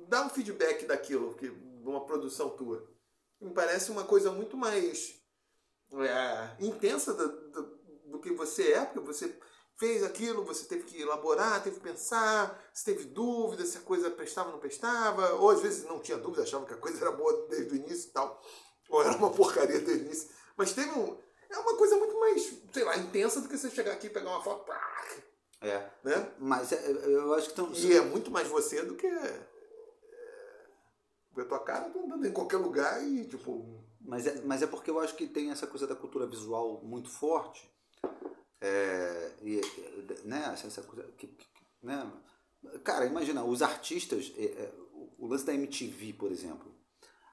dá um feedback daquilo, que, uma produção tua. Me parece uma coisa muito mais é, intensa do, do, do, que você é, porque você fez aquilo, você teve que elaborar, teve que pensar, se teve dúvida, se a coisa prestava ou não prestava, ou às vezes não tinha dúvida, achava que a coisa era boa desde o início e tal, ou era uma porcaria desde o início. Mas teve um. É uma coisa muito mais, sei lá, intensa do que você chegar aqui e pegar uma foto. Pá, é. Né? Mas é, eu acho que estão. E é muito mais você do que. É, a tua cara tá andando em qualquer lugar e, tipo. Mas é, mas é porque eu acho que tem essa coisa da cultura visual muito forte. É, e, né, essa coisa. Que, né? Cara, imagina, os artistas. É, é, o lance da MTV, por exemplo.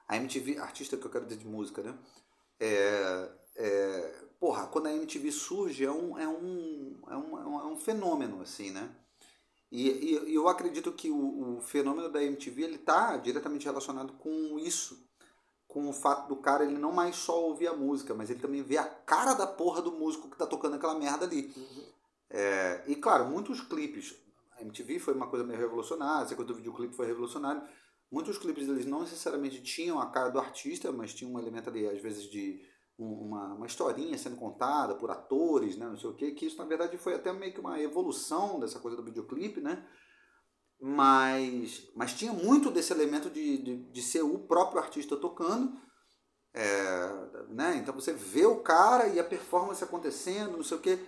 A MTV, artista que eu quero dizer de música, né? É, é, porra, quando a MTV surge é um, é um, é um, é um fenômeno, assim, né? E, e eu acredito que o, o fenômeno da MTV ele está diretamente relacionado com isso, com o fato do cara ele não mais só ouvir a música, mas ele também vê a cara da porra do músico que tá tocando aquela merda ali. Uhum. É, e claro, muitos clipes, a MTV foi uma coisa meio revolucionária, essa coisa do videoclipe foi revolucionário. Muitos clipes eles não necessariamente tinham a cara do artista, mas tinham um elemento ali, às vezes, de uma, uma historinha sendo contada por atores, né, não sei o quê, que isso na verdade foi até meio que uma evolução dessa coisa do videoclipe, né? Mas, mas tinha muito desse elemento de, de, de ser o próprio artista tocando, é, né? Então você vê o cara e a performance acontecendo, não sei o quê.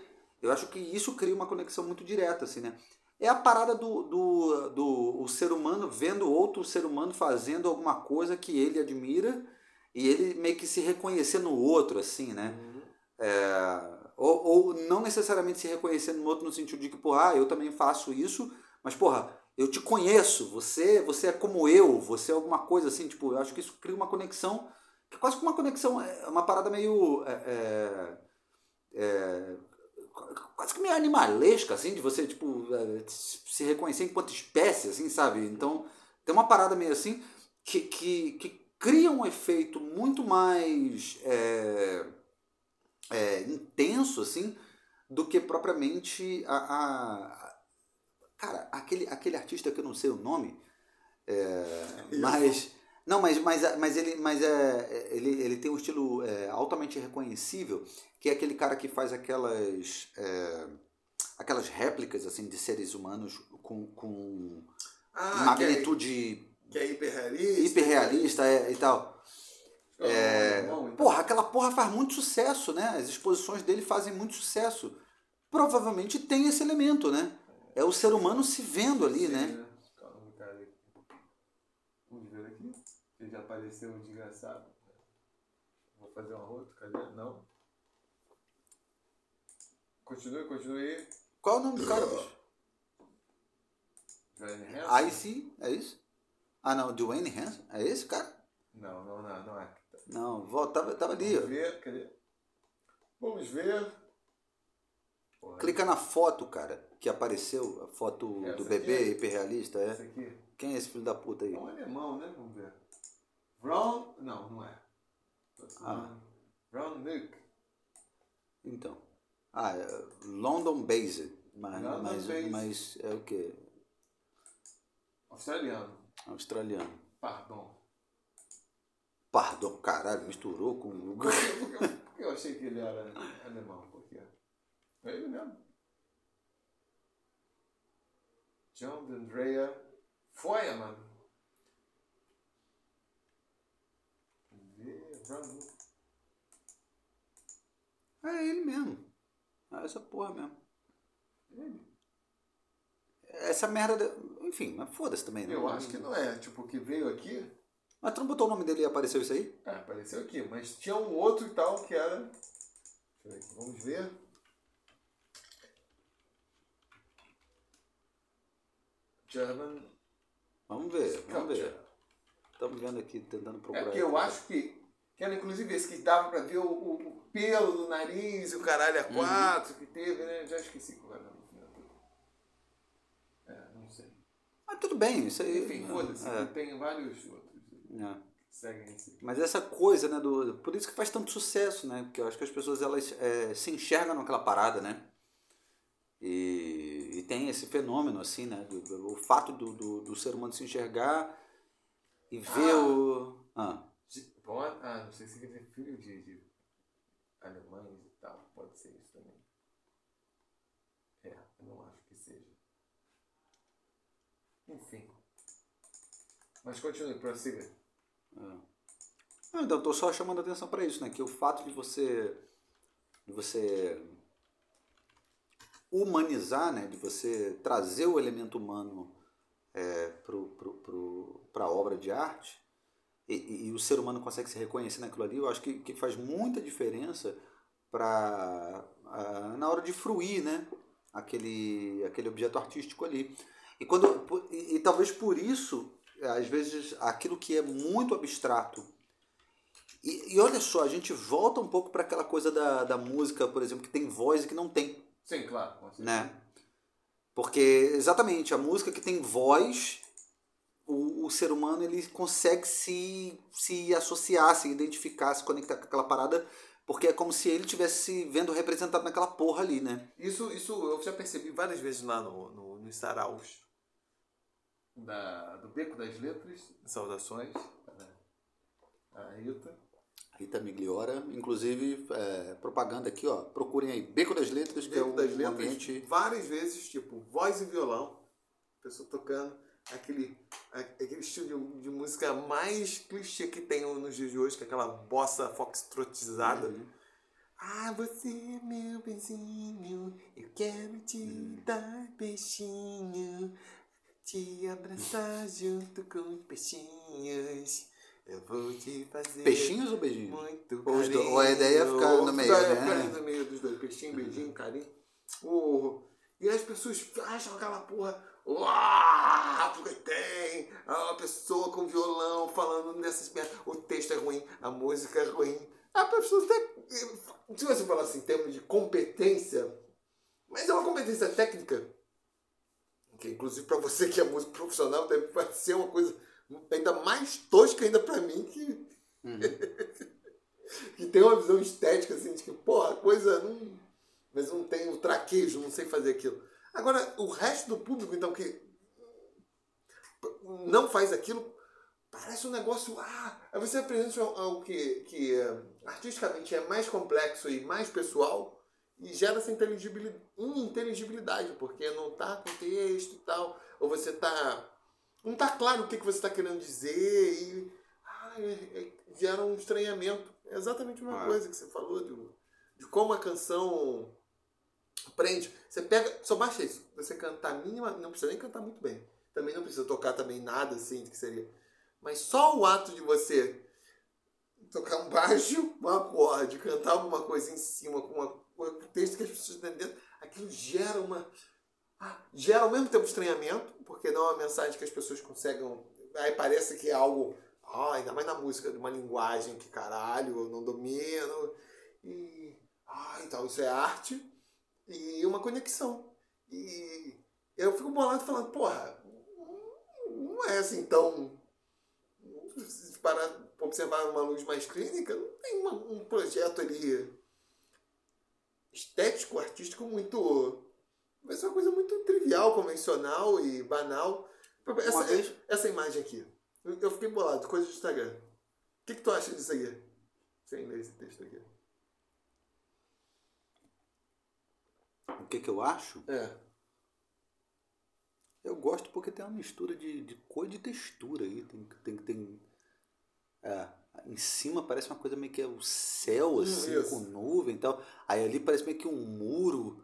Eu acho que isso cria uma conexão muito direta, assim, né? É a parada do, do, do o ser humano vendo outro ser humano fazendo alguma coisa que ele admira e ele meio que se reconhecer no outro, assim, né? Uhum. É, ou, ou não necessariamente se reconhecer no outro no sentido de que, porra, ah, eu também faço isso, mas, porra, eu te conheço, você, você é como eu, você é alguma coisa assim, tipo, eu acho que isso cria uma conexão, que é quase que uma conexão, é uma parada meio. É, é, é, quase que meio animalesca, assim, de você, tipo, é, se reconhecer enquanto espécie, assim, sabe? Então, tem uma parada meio assim que, que, que cria um efeito muito mais é, é, intenso assim do que propriamente a, a, cara aquele aquele artista que eu não sei o nome é, mas não mas mas mas ele mas é ele, ele tem um estilo é, altamente reconhecível que é aquele cara que faz aquelas é, aquelas réplicas assim de seres humanos com, com ah, magnitude que é hiperrealista. Hiperrealista é, e tal. É, então. porra, aquela porra faz muito sucesso, né? As exposições dele fazem muito sucesso. Provavelmente tem esse elemento, né? É o ser humano se vendo ali, Sim, né? né? Calma, cara. Vamos ver aqui. Ele já apareceu um desgraçado. Vou fazer uma outra, cadê? Não. Continue, continue. Qual o nome do cara, bicho? Aí sim, é isso? Ah, não, Dwayne Hanson? É esse cara? Não, não, não, não é. Não, volta, tava, tava ali. Vamos ver, cadê? Vamos ver. Porra, Clica na foto, cara, que apareceu, a foto Essa do bebê é? hiperrealista, é. Aqui. Quem é esse filho da puta aí? É um alemão, né? Vamos ver. Brown. Não, não é. Ah. Brown Nuke. Então. Ah, é London Based. Mas, London mas, based. mas é o quê? Australiano. Australiano. Pardon. Pardon, caralho, misturou com. Por que eu achei que ele era alemão? Por quê? É ele mesmo. John Andrea Feuermann. Nuke. É ele mesmo. É essa porra mesmo. Ele. Essa merda. de- Enfim, mas foda-se também, né? Eu acho que não é. Tipo, que veio aqui. Mas tu não botou o nome dele e apareceu isso aí? Ah, apareceu aqui, mas tinha um outro e tal que era. Deixa eu ver aqui, vamos ver. German Vamos ver, vamos ver. Estamos vendo aqui, tentando É procurar. porque eu aqui. acho que, que era inclusive esse que dava pra ver o, o- o pelo do nariz e o caralho a quatro que teve, né? Já esqueci qual era. É, não sei. Mas tudo bem, isso aí. Enfim, foda-se, É, tem vários outros que é. Mas essa coisa, né, do, por isso que faz tanto sucesso, né? Porque eu acho que as pessoas elas é, se enxergam naquela parada, né? E, e tem esse fenômeno, assim, né? do- do- o fato do, do, do ser humano se enxergar e ver Ah. o. Ah, De- Born, ah, não sei se quer dizer filho de, de alemães e tal. Pode ser isso também. É, eu não acho que seja. Enfim. Mas continue, prossiga. Não, então, estou só chamando a atenção para isso, né? Que o fato de você, de você humanizar, né? De você trazer o elemento humano é, para a obra de arte e, e- e o ser humano consegue se reconhecer naquilo ali, eu acho que, que faz muita diferença para na hora de fruir, né? Aquele, aquele objeto artístico ali. E, quando, e, e talvez por isso, às vezes, aquilo que é muito abstrato e, e olha só, a gente volta um pouco para aquela coisa da, da música, por exemplo, que tem voz e que não tem, Sim, claro. com certeza. né? Porque, exatamente, a música que tem voz, o, o ser humano ele consegue se, se associar, se identificar, se conectar com aquela parada, porque é como se ele tivesse vendo representado naquela porra ali, né? Isso, isso eu já percebi várias vezes lá no, no, nos saraus da, do Beco das Letras. Saudações para a Rita. Rita Migliora, inclusive, é, propaganda aqui, ó. Procurem aí, Beco das Letras, que é Beco um das Letras, ambiente... várias vezes, tipo, voz e violão, pessoa tocando aquele, aquele estilo de, de música mais clichê que tem nos dias de hoje, que é aquela bossa foxtrotizada. Uhum. Ah, você é meu benzinho, eu quero te dar peixinho, te abraçar junto com os peixinhos. Eu vou te fazer Peixinhos ou beijinhos? muito Ou carinho. do- ou a ideia é ficar no meio, né? ficar no meio dos dois. Peixinho, beijinho, carinho. Oh, e as pessoas acham aquela porra. Uau, porque tem a pessoa com violão falando nessas merdas. O texto é ruim, a música é ruim. A pessoa até. Se você falar assim, em termos de competência, mas é uma competência técnica, que inclusive para você que é músico profissional deve ser uma coisa ainda mais tosca ainda para mim que que tem uma visão estética assim de que porra a coisa não mas não tem o traquejo não sei fazer aquilo. Agora o resto do público então que não faz aquilo parece um negócio ah aí você apresenta algo que que eh, artisticamente é mais complexo e mais pessoal e gera essa inteligibilidade, ininteligibilidade porque não tá com texto e tal ou você tá não tá claro o que, que você está querendo dizer e ah, é, é, gera um estranhamento. É exatamente a mesma Ah. coisa que você falou de, de como a canção prende. Você pega, só baixa isso. Você cantar mínima, não precisa nem cantar muito bem. Também não precisa tocar também nada assim que seria. Mas só o ato de você tocar um baixo, um acorde, cantar alguma coisa em cima com, uma, texto que as pessoas estão dentro, aquilo gera uma gera ao mesmo tempo estranhamento, porque dá uma mensagem que as pessoas conseguem, aí parece que é algo, ah, ainda mais na música, de uma linguagem que caralho, eu não domino. E, ah, então isso é arte e uma conexão. E eu fico bolado falando, porra, não é assim tão. Pra observar uma luz mais clínica, não tem uma, um projeto ali estético, artístico muito. Vai ser uma coisa muito trivial, convencional e banal. Essa, vez... essa imagem aqui. Eu fiquei bolado, coisa do Instagram. O que, que tu acha disso aqui? Sem ler esse texto aqui. O que, que eu acho? É. Eu gosto porque tem uma mistura de, de cor e de textura aí. Tem, tem, tem, é, em cima parece uma coisa meio que é o céu, assim, Isso. com nuvem e tal. Aí ali parece meio que um muro.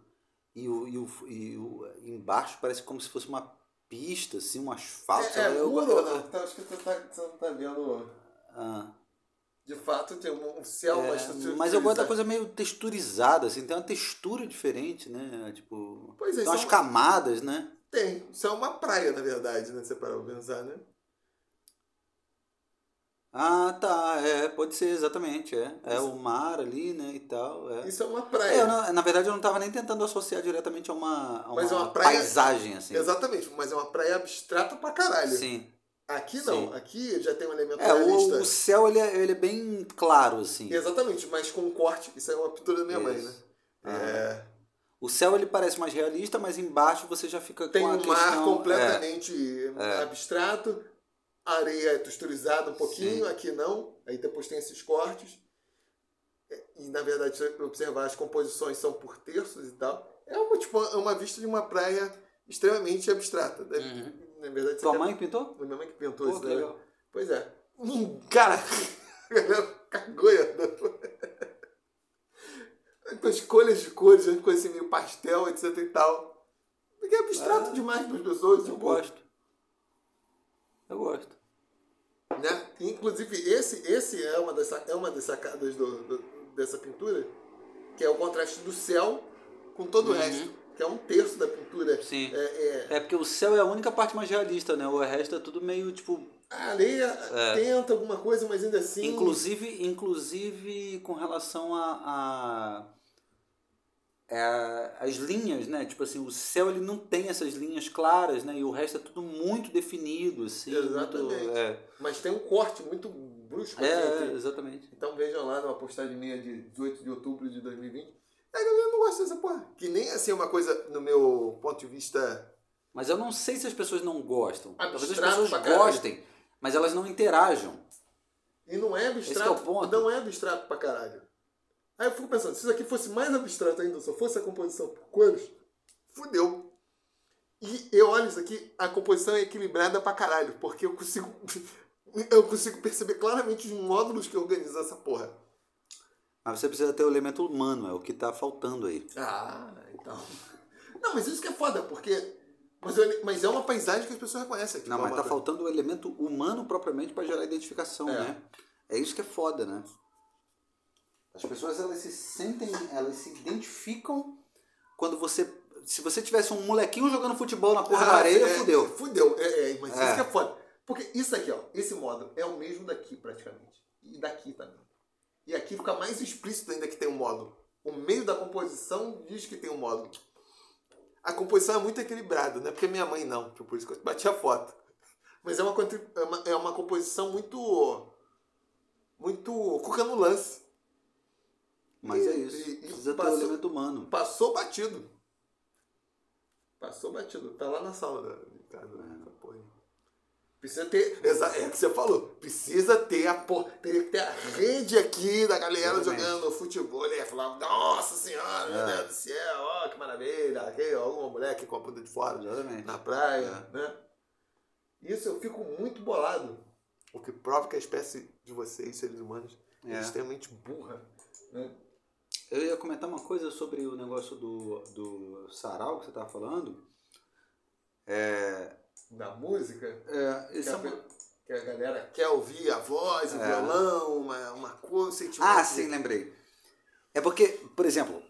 E, o, e, o, e o, embaixo parece como se fosse uma pista, assim, um asfalto. É, é eu, muro, eu, né? Então, acho que tu, tá, não tá vendo. Ah. De fato, tem um céu, é, mas Mas eu gosto da coisa meio texturizada, assim, tem uma textura diferente, né? Tipo. Pois é, tem umas camadas, né? Tem. Isso é uma praia, na verdade, né? Você parou pra pensar, né? Ah, tá. É, pode ser, exatamente. É, é o mar ali, né, e tal. É. Isso é uma praia. É, não, na verdade, eu não estava nem tentando associar diretamente a uma, a uma, mas é uma praia, paisagem, assim. Exatamente, mas é uma praia abstrata pra caralho. Sim. Aqui não, Sim. aqui já tem um elemento é, realista. O, o céu ele é, ele é bem claro, assim. Exatamente, mas com um corte. Isso é uma pintura da minha Isso. mãe, né? Ah. É. O céu ele parece mais realista, mas embaixo você já fica tem com a um mar completamente é. abstrato, areia é texturizada um pouquinho, Sim. aqui não. Aí depois tem esses cortes. E na verdade, se observar, as composições são por terços e tal. É uma, tipo, é uma vista de uma praia extremamente abstrata. Uhum. Na verdade, Tua mãe pintou? Minha mãe que pintou Pô, isso daí. Pois é. Hum, cara, cagou com escolhas de cores, coisa assim meio pastel, etc e tal. Porque é abstrato ah, demais para as pessoas. Eu tipo, gosto. Eu gosto. Né? Inclusive, esse, esse é uma das, é uma das sacadas do, do dessa pintura, que é o contraste do céu com todo uhum. o resto. Que é um terço da pintura. Sim. É, é... é, porque o céu é a única parte mais realista, né? O resto é tudo meio tipo. A areia é. tenta alguma coisa, mas ainda assim. Inclusive, inclusive com relação a, a é, as linhas, né? Tipo assim, o céu ele não tem essas linhas claras, né? E o resto é tudo muito definido, assim. Exatamente. Muito, é. Mas tem um corte muito brusco. É, assim, é exatamente. Então vejam lá numa postagem minha de 18 de outubro de 2020. A galera não gosta dessa porra. Que nem assim uma coisa, no meu ponto de vista... Mas eu não sei se as pessoas não gostam. Talvez as pessoas gostem, mas elas não interajam. E não é abstrato. Esse é o ponto. Não é abstrato pra caralho. Aí eu fico pensando, se isso aqui fosse mais abstrato ainda, só fosse a composição por cores, fudeu. E eu olho isso aqui, a composição é equilibrada pra caralho, porque eu consigo. eu consigo perceber claramente os módulos que organizam essa porra. Mas você precisa ter o elemento humano, é o que tá faltando aí. Ah, então. Não, mas isso que é foda, porque. Mas, eu, mas é uma paisagem que as pessoas reconhecem aqui. Não, mas tá faltando o elemento humano propriamente para gerar identificação, é. né? É isso que é foda, né? As pessoas elas se sentem, elas se identificam quando você. Se você tivesse um molequinho jogando futebol na porra ah, da areia, é, fudeu. Fudeu, é, é mas é. isso que é foda. Porque isso aqui, ó, esse módulo é o mesmo daqui praticamente. E daqui também. E aqui fica mais explícito ainda que tem um módulo. O meio da composição diz que tem um módulo. A composição é muito equilibrada, não é porque minha mãe não, por isso que eu bati a foto. Mas é uma, é uma, é uma composição muito. muito. cuca no lance. Mas é e, é isso. E, Precisa passou, ter o elemento humano. Passou batido. Passou batido. Tá lá na sala da casa. É. Precisa ter. É o que você falou. Precisa ter a porra. Teria que ter a rede aqui da galera Exatamente. jogando futebol. Ia falar, nossa senhora, é. meu Deus do céu, ó, que maravilha. Aqui, alguma mulher que com a bunda de fora Exatamente. na praia. É. Né? Isso eu fico muito bolado. O que prova que a espécie de vocês, seres humanos, é, é extremamente burra. Né? Eu ia comentar uma coisa sobre o negócio do, do sarau que você estava falando. É... Da música? É, isso é que a galera quer ouvir a voz, é. o violão, uma, uma coisa, um sentimento. Ah, sim, lembrei. É porque, por exemplo,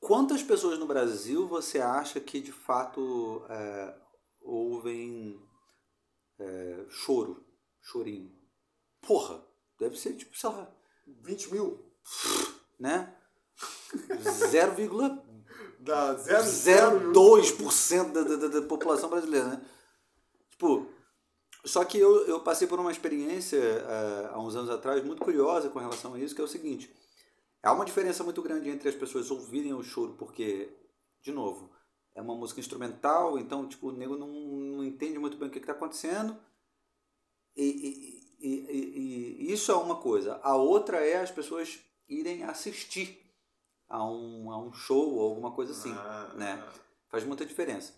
quantas pessoas no Brasil você acha que de fato é, ouvem é, choro? chorinho. Porra, deve ser tipo, sei lá, 20 mil? né? 0,02% Dá 0,02%. da, da, da, da população brasileira, né? Tipo, só que eu, eu passei por uma experiência uh, há uns anos atrás muito curiosa com relação a isso, que é o seguinte. Há uma diferença muito grande entre as pessoas ouvirem o choro, porque, de novo, é uma música instrumental, então tipo, o nego não, não entende muito bem o que está acontecendo. E, e, e, e, isso é uma coisa. A outra é as pessoas irem assistir a um, a um show ou alguma coisa assim. Ah, né? Faz muita diferença.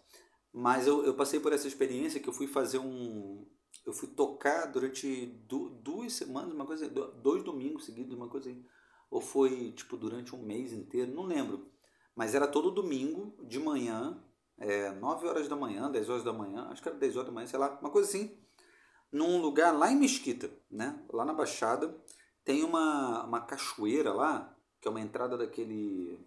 Mas eu, eu passei por essa experiência que eu fui fazer um. Eu fui tocar durante du, duas semanas, uma coisa dois domingos seguidos, uma coisa assim. Ou foi tipo durante um mês inteiro, não lembro. Mas era todo domingo, de manhã, é, 9 horas da manhã, 10 horas da manhã, acho que era 10 horas da manhã, sei lá, uma coisa assim, num lugar lá em Mesquita, né? Lá na Baixada, tem uma, uma cachoeira lá, que é uma entrada daquele.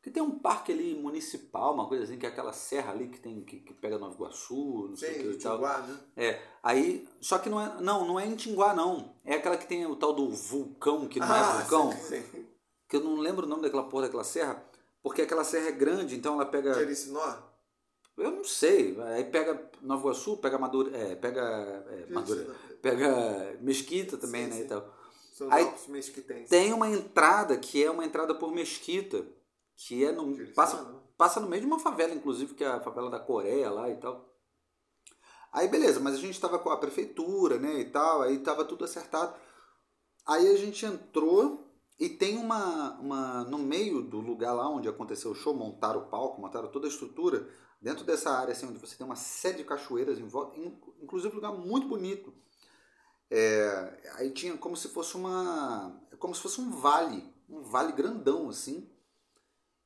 Que tem um parque ali municipal, uma coisa assim, que é aquela serra ali que tem que, que pega Nova Iguaçu, não sei o que e tal. Tinguá, né? É, aí. Só que não é. Não, não é em Tinguá, não. É aquela que tem o tal do vulcão, que não é Ah, vulcão. sim, sim. Que eu não lembro o nome daquela porra daquela serra, porque aquela serra é grande, então ela pega. Jericinó? Eu não sei. Aí pega Nova Iguaçu, pega Madura. É, pega. É, Madura. Pega Mesquita também, Sim, né? sim. E tal. São Aí Alpes mesquitenses. Tem uma entrada que é uma entrada por Mesquita, que é no. Passa, não? passa no meio de uma favela, inclusive, que é a favela da Coreia lá e tal. Aí beleza, mas a gente tava com a prefeitura, né, e tal, aí tava tudo acertado. Aí a gente entrou e tem uma, uma no meio do lugar lá onde aconteceu o show, montaram o palco, montaram toda a estrutura, dentro dessa área assim, onde você tem uma série de cachoeiras em volta, in- inclusive um lugar muito bonito. É, aí tinha como se fosse uma, como se fosse um vale, um vale grandão assim.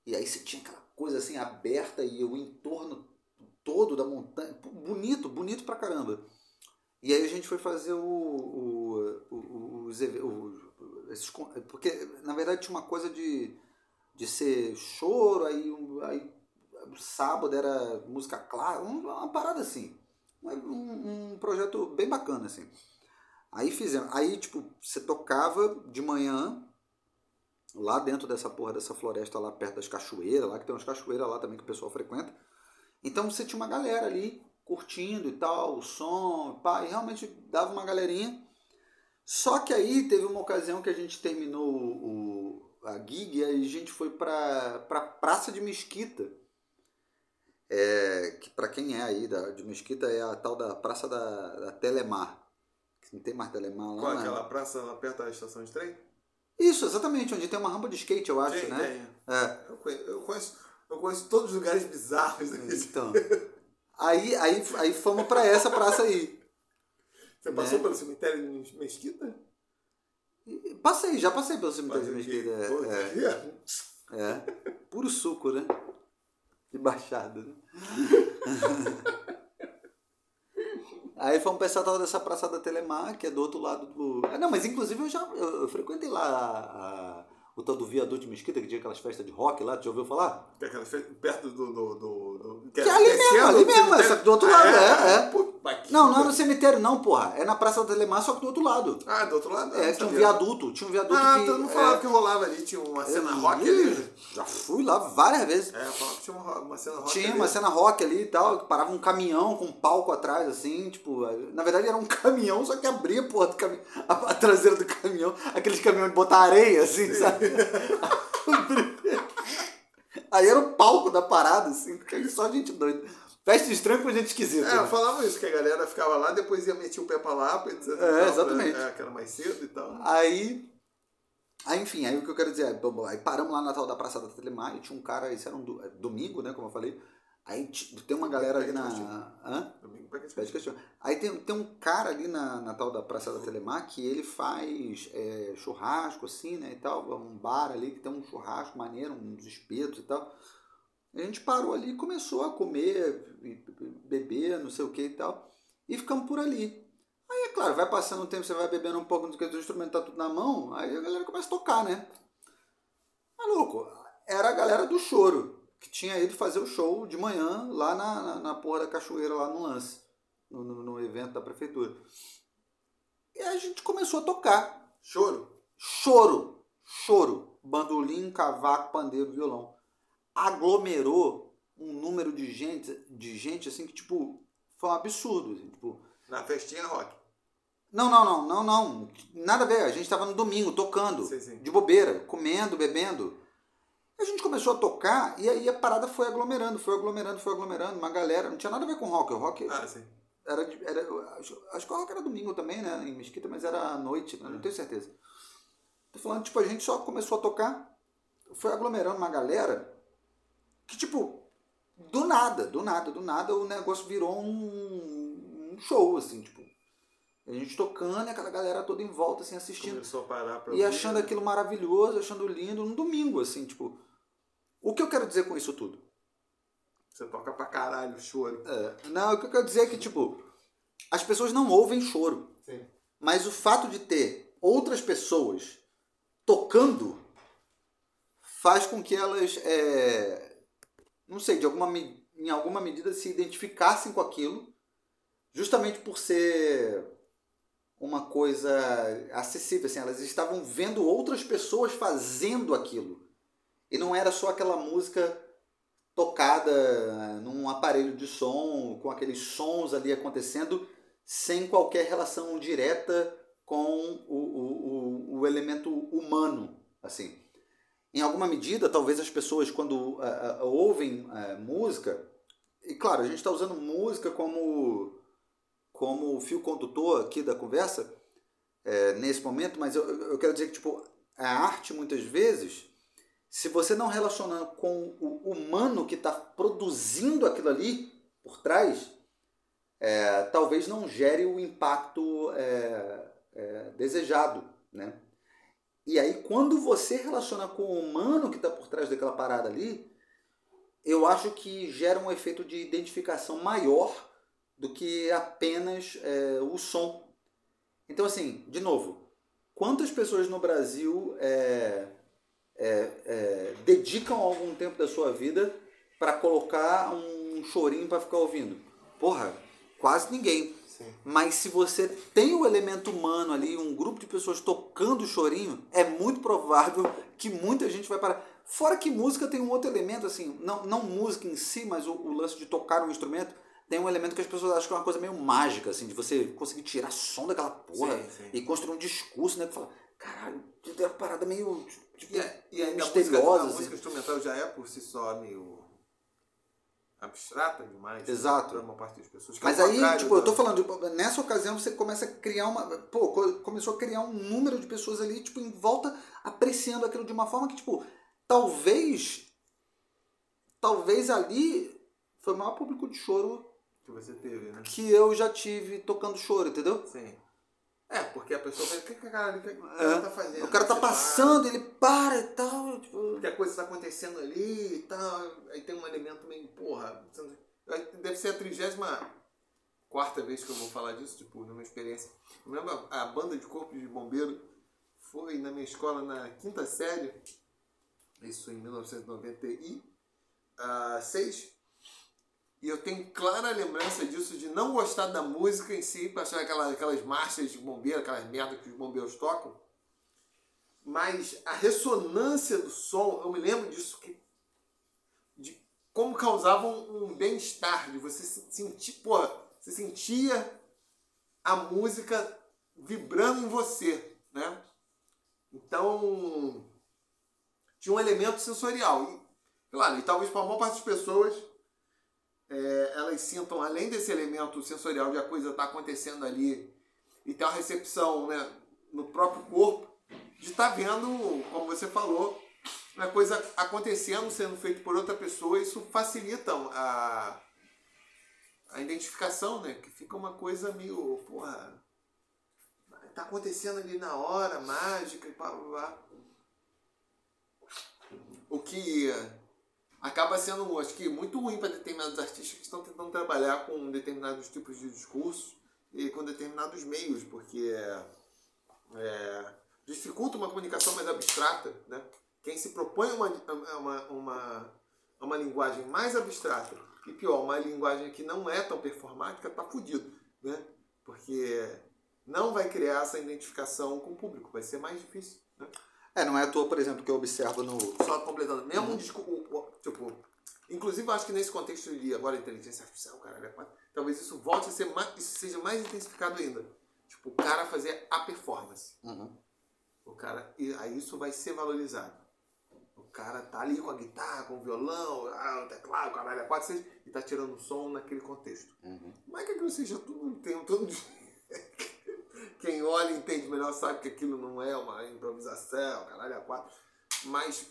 E aí você tinha aquela coisa assim aberta e o entorno todo da montanha, bonito, bonito pra caramba. E aí a gente foi fazer o, o, o, os esses porque na verdade tinha uma coisa de, de ser choro, aí, aí sábado era música clara, um- uma parada assim. Um, um projeto bem bacana assim. Aí fizemos, aí tipo, você tocava de manhã lá dentro dessa porra dessa floresta lá perto das cachoeiras, lá que tem umas cachoeiras lá também que o pessoal frequenta. Então você tinha uma galera ali curtindo e tal, o som, pá, e realmente dava uma galerinha. Só que aí teve uma ocasião que a gente terminou o, a gig e aí a gente foi pra, pra Praça de Mesquita. É, que para quem é aí da, de Mesquita é a tal da Praça da, da Telemar. Não tem mais Telemar lá, Qual é né? aquela praça lá perto da estação de trem? Isso, exatamente, onde tem uma rampa de skate, eu acho, né? tem. É. Eu conheço, eu conheço, eu conheço todos os lugares bizarros. né? Então. Aí, aí, aí fomos pra essa praça aí. Você passou Né? pelo cemitério de Mesquita? Passei, já passei pelo cemitério de Mesquita. é. é, é. Puro suco, né? De baixada, né? Aí fomos pra essa tal dessa praça da Telemar, que é do outro lado do. Ah, não, mas inclusive eu já eu, eu frequentei lá a- a- o tal do viaduto de Mesquita, que tinha aquelas festas de rock lá, tu já ouviu falar? Tem aquela fe- perto do. do, do, do Que é ali mesmo, ali mesmo, é, só que do outro lado, é, é. Pô, mas que- Não, não é no cemitério, não, porra. É na Praça da Telemar, só que do outro lado. Ah, do outro lado? É, não tinha um viaduto, tinha um viaduto Ah, que. todo mundo é, falava que rolava ali, tinha uma cena eu- rock ali. Já fui lá várias vezes. É, falava que tinha uma, uma cena rock Tinha ali. uma cena rock ali e tal, que parava um caminhão com um palco atrás, assim, tipo, na verdade era um caminhão, só que abria porra do caminhão, a, a traseira do caminhão, aqueles caminhões de botar areia, assim, sabe? Aí era o palco da parada, assim, só gente doida. Festa estranha com gente esquisita. É, né? falava isso, que a galera ficava lá, depois ia meter o pé pra lá, etc. É, tal, exatamente. pra- É, que era mais cedo e tal. Aí, aí, enfim, aí o que eu quero dizer é, bom, aí paramos lá na tal da Praça da Telemar e tinha um cara, isso era um do- é, domingo, né, como eu falei, aí t- tem uma galera ali na... Hã? Aí tem, tem um cara ali na, na tal da Praça da Telemar que ele faz é, churrasco, assim, né, e tal, um bar ali que tem um churrasco maneiro, uns espetos e tal. A gente parou ali e começou a comer, beber, não sei o que e tal, e ficamos por ali. Aí, é claro, vai passando o tempo, você vai bebendo um pouco, o instrumento tá tudo na mão, aí a galera começa a tocar, né? Maluco, era a galera do choro, que tinha ido fazer o show de manhã lá na, na, na porra da cachoeira, lá no lance, no, no, no evento da prefeitura. E a gente começou a tocar. Choro? Choro. Choro. Bandolim, cavaco, pandeiro, violão. Aglomerou um número de gente, de gente assim que, tipo, foi um absurdo. Assim, tipo, Na festinha rock. não, não, não, não, não. Nada a ver. A gente estava no domingo tocando, Sim, sim. de bobeira, comendo, bebendo. A gente começou a tocar e aí a parada foi aglomerando, foi aglomerando, foi aglomerando. Uma galera, não tinha nada a ver com rock. O rock Ah, sim. era, era acho, acho que o rock era domingo também, né? Em Mesquita, mas era à noite, né? não tenho certeza. Tô falando, tipo, a gente só começou a tocar, foi aglomerando uma galera que, tipo, do nada, do nada, do nada, o negócio virou um, um show, assim, tipo. A gente tocando e aquela galera toda em volta, assim, assistindo. Começou a parar pra E ouvir. achando aquilo maravilhoso, achando lindo, num domingo, assim, tipo. O que eu quero dizer com isso tudo? Você toca pra caralho, choro. É, não, o que eu quero dizer é que, tipo, as pessoas não ouvem choro. Sim. Mas o fato de ter outras pessoas tocando faz com que elas, é, não sei, de alguma, em alguma medida se identificassem com aquilo, justamente por ser uma coisa acessível. Assim, elas estavam vendo outras pessoas fazendo aquilo. E não era só aquela música tocada num aparelho de som, com aqueles sons ali acontecendo, sem qualquer relação direta com o, o, o, o elemento humano, assim. Em alguma medida, talvez as pessoas quando ah, ah, ouvem ah, música, e claro, a gente está usando música como como fio condutor aqui da conversa eh, nesse momento, mas eu, eu quero dizer que tipo a arte muitas vezes, se você não relacionar com o humano que está produzindo aquilo ali por trás, é, talvez não gere o impacto é, é, desejado, né? E aí, quando você relaciona com o humano que está por trás daquela parada ali, eu acho que gera um efeito de identificação maior do que apenas é, o som. Então, assim, de novo, quantas pessoas no Brasil é, é, é, dedicam algum tempo da sua vida para colocar um chorinho para ficar ouvindo? Porra, quase ninguém. Sim. Mas se você tem o elemento humano ali, um grupo de pessoas tocando chorinho, é muito provável que muita gente vai parar. Fora que música tem um outro elemento, assim, não, não música em si, mas o, o lance de tocar um instrumento, tem um elemento que as pessoas acham que é uma coisa meio mágica, assim, de você conseguir tirar som daquela porra Sim, sim. e construir um discurso, né? Que fala, caralho, é uma parada meio tipo, E, a- e ainda a misteriosa. música, a assim. música instrumental já é por si só meio abstrata demais. Exato. Para uma parte das pessoas. que é Mas aí, tipo, eu da- tô falando, tipo, nessa ocasião você começa a criar uma. Pô, co- começou a criar um número de pessoas ali, tipo, em volta, apreciando aquilo de uma forma que, tipo, talvez. Talvez ali foi o maior público de choro que você teve, né? que eu já tive tocando choro, entendeu? Sim. É, porque a pessoa vai, o que que a cara, o que que o É. tá fazendo? O cara tá passando, ele para e tal. Tipo, porque a coisa está acontecendo ali e tal, aí tem um elemento meio, porra, deve ser a trigésima quarta vez que eu vou falar disso, tipo, numa experiência. Eu lembro a, a banda de corpo de bombeiro foi na minha escola na quinta série, isso em 1996, e eu tenho clara lembrança disso, de não gostar da música em si, pra achar aquelas, aquelas marchas de bombeiro, aquelas merdas que os bombeiros tocam, mas a ressonância do som, eu me lembro disso, que, de como causava um, um bem-estar, de você se sentir, porra, você sentia a música vibrando em você, né? Então, tinha um elemento sensorial. E, claro, e talvez para a maior parte das pessoas, é, elas sintam, além desse elemento sensorial de a coisa estar acontecendo ali, e ter uma recepção né, no próprio corpo, de estar vendo, como você falou, uma coisa acontecendo, sendo feito por outra pessoa, isso facilita a, a identificação, né? Que fica uma coisa meio, porra, tá acontecendo ali na hora, mágica e pá, pá, pá. O que acaba sendo, acho que, muito ruim para determinados artistas que estão tentando trabalhar com determinados tipos de discurso e com determinados meios, porque é, dificulta uma comunicação mais abstrata, né? Quem se propõe a uma, uma, uma, uma linguagem mais abstrata e pior, uma linguagem que não é tão performática, tá fudido, né? Porque não vai criar essa identificação com o público, vai ser mais difícil. Né? É, não é à toa, por exemplo, que eu observo no. Só completando, mesmo um disco, tipo, inclusive eu acho que nesse contexto de agora inteligência artificial, caralho, é talvez isso volte a ser mais, isso seja mais intensificado ainda. Tipo, o cara fazer a performance. Uhum. O cara, e aí isso vai ser valorizado. O cara tá ali com a guitarra, com o violão, ah, o teclado, o caralho, a quatro, seis, e tá tirando som naquele contexto. Uhum. Mas que aquilo seja tudo, tem todo Quem olha e entende melhor sabe que aquilo não é uma improvisação, caralho, a quatro. Mas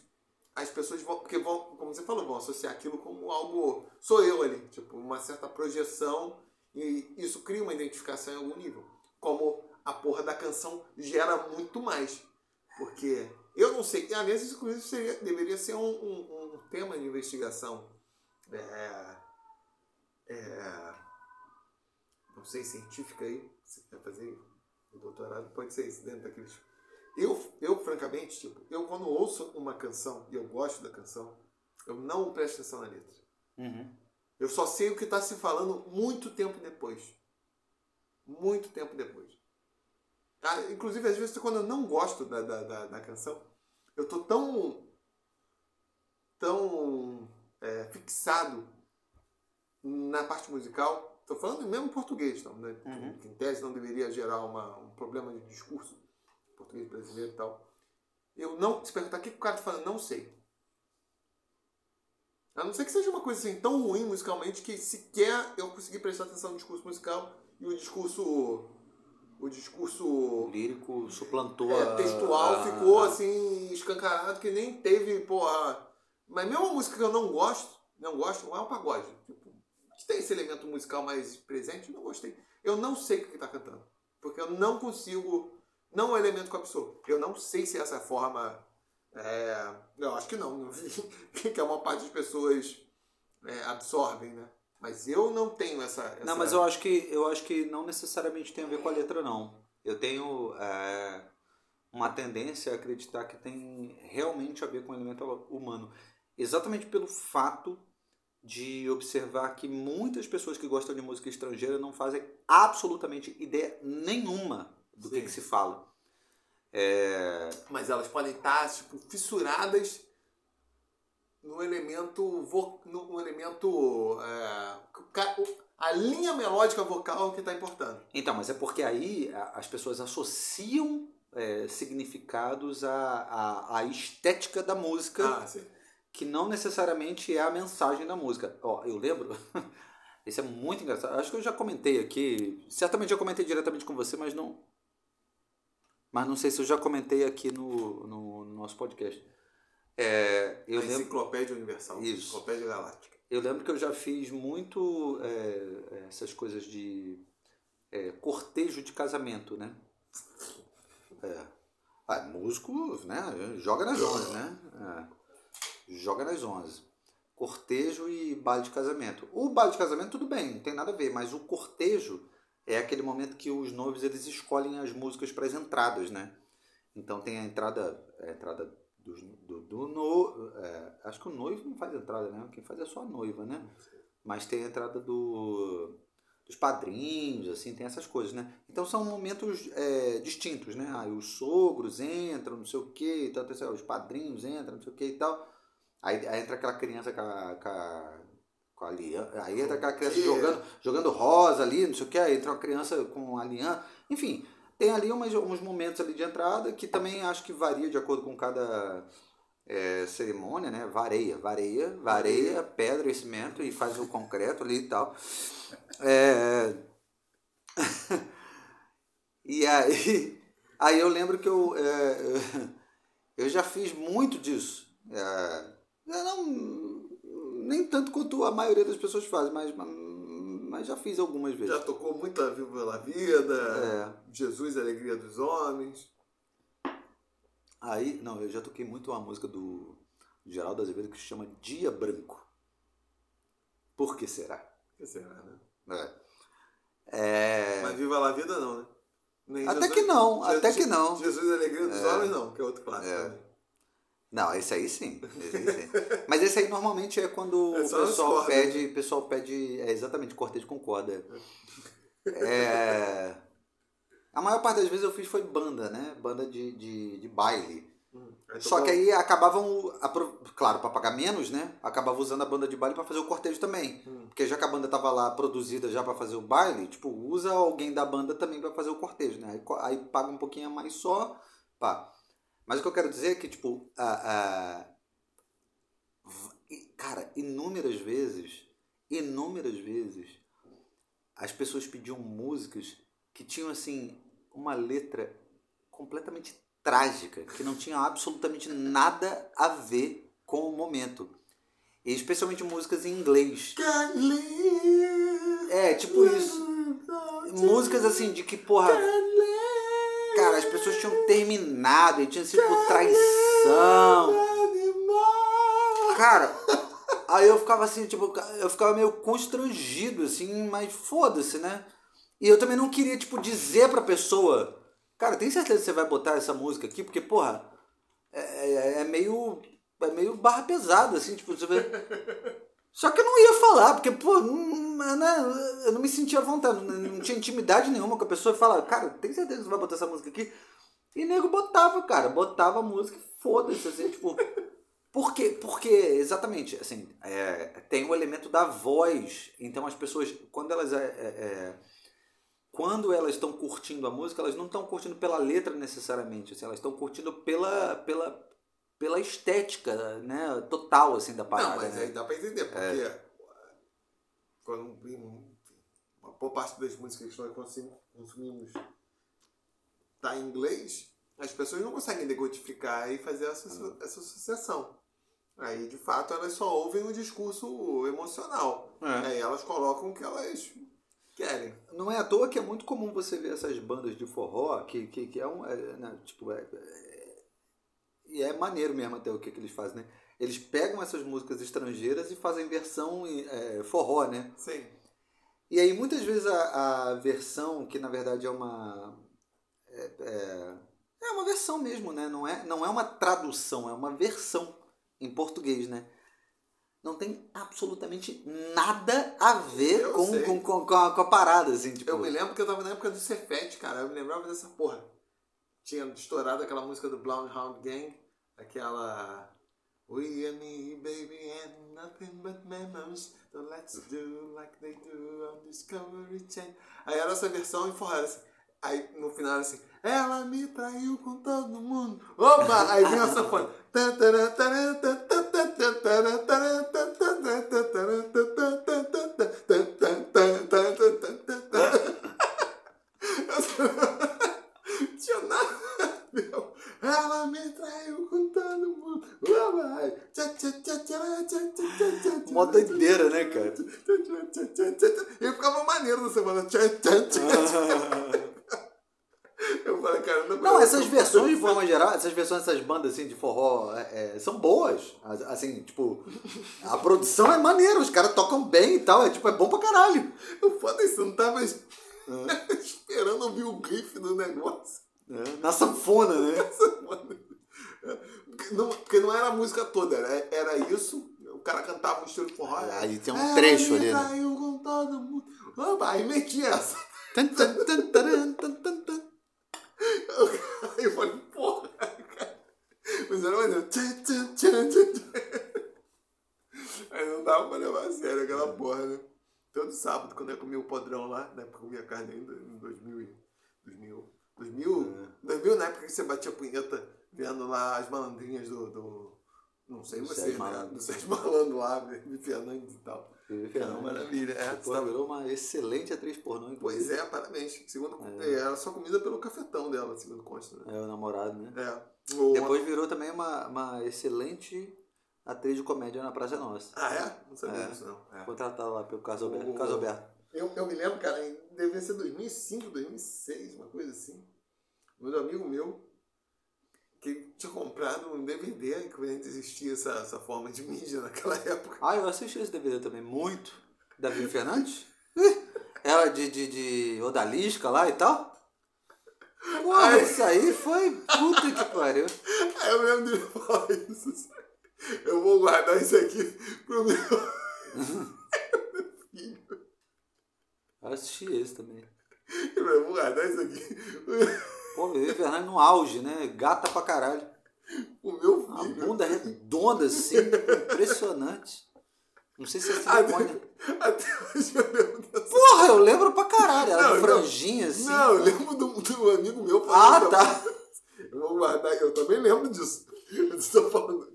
as pessoas vão, porque vão, como você falou, vão associar aquilo como algo, sou eu ali, tipo, uma certa projeção e isso cria uma identificação em algum nível. Como a porra da canção gera muito mais. Porque eu não sei, às vezes inclusive seria, deveria ser um, um, um tema de investigação. É, é, não sei, científica aí, você quer fazer doutorado, pode ser isso, dentro daqueles. Eu, eu, francamente, tipo, eu quando ouço uma canção e eu gosto da canção, eu não presto atenção na letra. Uhum. Eu só sei o que está se falando muito tempo depois. Muito tempo depois. Ah, inclusive, às vezes, quando eu não gosto da, da, da, da canção, eu tô tão. tão é, fixado na parte musical. Estou falando mesmo em português, então, né? Uhum. que em tese não deveria gerar uma, um problema de discurso português brasileiro e tal. Eu não. Se perguntar o que o cara está falando, não sei. A não ser que seja uma coisa assim tão ruim musicalmente que sequer eu consegui prestar atenção no discurso musical e o discurso. O discurso. Lírico suplantou. É, a- textual a- ficou assim, escancarado, que nem teve, porra. Mas mesmo uma música que eu não gosto, não gosto, não é um pagode. Tipo, que tem esse elemento musical mais presente, eu não gostei. Eu não sei o que está cantando. Porque eu não consigo. Não é um elemento que eu não sei se essa forma. É, eu acho que não. que é uma parte das pessoas é, absorvem, né? Mas eu não tenho essa. essa... Não, mas eu acho que eu acho que não necessariamente tem a ver com a letra, não. Eu tenho é, uma tendência a acreditar que tem realmente a ver com o elemento humano. Exatamente pelo fato de observar que muitas pessoas que gostam de música estrangeira não fazem absolutamente ideia nenhuma do que, Sim. que se fala. É, Mas elas podem estar tipo, fissuradas no elemento. vo- No, no elemento. é, a linha melódica vocal que está importando. Então, mas é porque aí as pessoas associam é, significados à, à, à estética da música, Ah, que não necessariamente é a mensagem da música. Ó, eu lembro, isso é muito engraçado. Acho que eu já comentei aqui, certamente já comentei diretamente com você, mas não. Mas não sei se eu já comentei aqui no, no, no nosso podcast. É, eu a lembro. enciclopédia universal. Isso. Enciclopédia galáctica. Eu lembro que eu já fiz muito é, essas coisas de é, cortejo de casamento, né? É. Ah, músico, né? Joga nas onze, né? É. Joga nas onze. Cortejo e baile de casamento. O baile de casamento, tudo bem, não tem nada a ver, mas o cortejo é aquele momento que os noivos eles escolhem as músicas para as entradas, né? Então tem a entrada, a entrada do, do, do no, é, acho que o noivo não faz entrada, né? Quem faz é só a noiva, né? Mas tem a entrada do, dos padrinhos, assim, tem essas coisas, né? Então são momentos é, distintos, né? Aí os sogros entram, não sei o que, tal, tal, tal, os padrinhos entram, não sei o que e tal. Aí, aí entra aquela criança com a, com a, com a aí entra aquela criança jogando, jogando rosa ali, não sei o que, aí entra uma criança com aliança, enfim, tem ali umas, uns momentos ali de entrada que também acho que varia de acordo com cada é, cerimônia, né? Vareia, vareia, vareia, pedra e cimento e faz o concreto ali e tal. É... e aí, aí eu lembro que eu, é, eu já fiz muito disso. É, eu não, nem tanto quanto a maioria das pessoas faz, mas, mas já fiz algumas vezes. Já tocou muito a Viva la Vida, É. Jesus, Alegria dos Homens. Aí, não, eu já toquei muito uma música do Geraldo Azevedo que se chama Dia Branco. Por que será? Que será, né? É. É, Mas Viva la Vida não, né? Nem Até que não, Jesus- até que não. Jesus, Alegria dos É. Homens não, que é outro clássico. É. né? Não, esse aí sim. Esse aí sim. Mas esse aí normalmente é quando É o pessoal pede. O pessoal pede. É exatamente, cortejo com corda. É. A maior parte das vezes eu fiz foi banda, né? Banda de, de, de baile. Hum. Só tocou- que aí acabavam, claro, para pagar menos, né? Acabava usando a banda de baile para fazer o cortejo também. Hum. Porque já que a banda tava lá produzida já para fazer o baile, tipo, usa alguém da banda também para fazer o cortejo, né? Aí, aí paga um pouquinho a mais só, pá. Mas o que eu quero dizer é que, tipo, a, a- cara, inúmeras vezes, inúmeras vezes, as pessoas pediam músicas que tinham, assim, uma letra completamente trágica, que não tinha absolutamente nada a ver com o momento. E especialmente músicas em inglês. É, tipo isso. Músicas assim de que, porra, cara, as pessoas tinham terminado e tinha sido por traição. Cara, aí eu ficava assim, tipo, eu ficava meio constrangido, assim, mas foda-se, né? E eu também não queria, tipo, dizer pra pessoa, cara, tem certeza que você vai botar essa música aqui? Porque, porra, é, é- é meio. É meio barra pesada, assim, tipo, você vê. Só que eu não ia falar, porque, pô, né, eu não me sentia à vontade, não, tinha intimidade nenhuma com a pessoa e falar, cara, tem certeza que você vai botar essa música aqui? E nego botava, cara, botava a música e foda-se, assim, tipo. Por quê? Porque, exatamente, assim, é, tem o elemento da voz. Então as pessoas, quando elas. é, é, é, quando elas estão curtindo a música, elas não estão curtindo pela letra necessariamente, assim, elas estão curtindo pela, pela, pela estética, né, total, assim, da parada. Não, mas né? aí dá pra entender, porque quando uma boa parte das músicas que nós consumimos tá em inglês, as pessoas não conseguem decodificar e fazer essa, essa associação. Aí, de fato, elas só ouvem o discurso emocional. É. Aí elas colocam o que elas querem. Não é à toa que é muito comum você ver essas bandas de forró, que, que, que é um. é, né, tipo, é, é- e é maneiro mesmo até o que, que eles fazem, né? Eles pegam essas músicas estrangeiras e fazem versão é, forró, né? Sim. E aí muitas vezes a, a versão, que na verdade é uma. É, é, é uma versão mesmo, né? Não é, não é uma tradução, é uma versão em português, né? Não tem absolutamente nada a ver Eu com, com, com, com, a, com a parada, assim, tipo. Eu me lembro que eu tava na época do Cefete, cara. Eu me lembrava dessa porra. Tinha estourado aquela música do Bloodhound Gang, aquela. We and me, baby, and nothing but memories. So let's do like they do on Discovery Channel. Aí era essa versão em forró. Assim. Aí no final era assim. Ela me traiu com todo mundo. Opa! Aí vem a sanfona. Tinha nada a ver. Ela me traiu com todo mundo. Opa! Mó doideira, né, cara? E ficava maneiro nessa semana. Eu falei, cara, não Não, essas versões, de forma geral, essas versões dessas bandas assim, de forró é, é, são boas. As- Assim, tipo, a produção é maneira, os caras tocam bem e tal, é tipo, é bom pra caralho. O foda é isso, eu não tava es- esperando ouvir o riff do negócio. É, Na sanfona, né? Porque não, porque não era a música toda, era, era isso. O cara cantava um estilo de forró. Aí tem um "Ela trecho ali, né?" mundo. Opa, Aí metia essa. Aí eu falei, porra, cara. Mas era maneiro. Aí não dava pra levar a sério aquela porra, né? Todo sábado, quando eu comia o podrão lá, na época eu comia carne ainda, em 2000, e- 2000, 2000, 2000 na época que você batia punheta vendo lá as malandrinhas do, do não sei Do você, Sérgio né? Malandro. Do Sérgio Malandro lá, de Fernandes e tal. Era uma maravilha. É, Pô, sabe? virou uma excelente atriz pornô, Pois é, parabéns. Segundo, É. Era só comida pelo cafetão dela, segundo consta, né? É o namorado, né? É. O- Depois virou também uma, uma excelente atriz de comédia na Praça Nossa. Ah, é? Não sabia É. disso, não. É. Contratada lá pelo Carlos Alberto. O- Carlos Alberto. Eu, eu me lembro, cara, devia ser 2005, 2006, uma coisa assim. Um amigo meu que tinha comprado um DVD, que ainda existia essa, essa forma de mídia naquela época. Ah, eu assisti esse DVD também, muito. Davi Fernandes? Ela de, de, de Odalisca lá e tal? Porra, isso aí foi puta que pariu. Aí eu lembro dele falar isso. Eu vou guardar isso aqui pro meu filho. Eu assisti esse também. Eu vou guardar isso aqui. Pô, Vivi Fernandes no auge, né? Gata pra caralho. O meu filho. bunda redonda, assim, impressionante. Não sei se é silicone. Até hoje eu lembro dessa. Porra, eu lembro pra caralho. Ela Não, de não. franjinha, assim. Não, eu lembro do, do amigo meu Ah, falando. tá. Eu vou guardar, eu também lembro disso. Eu estou falando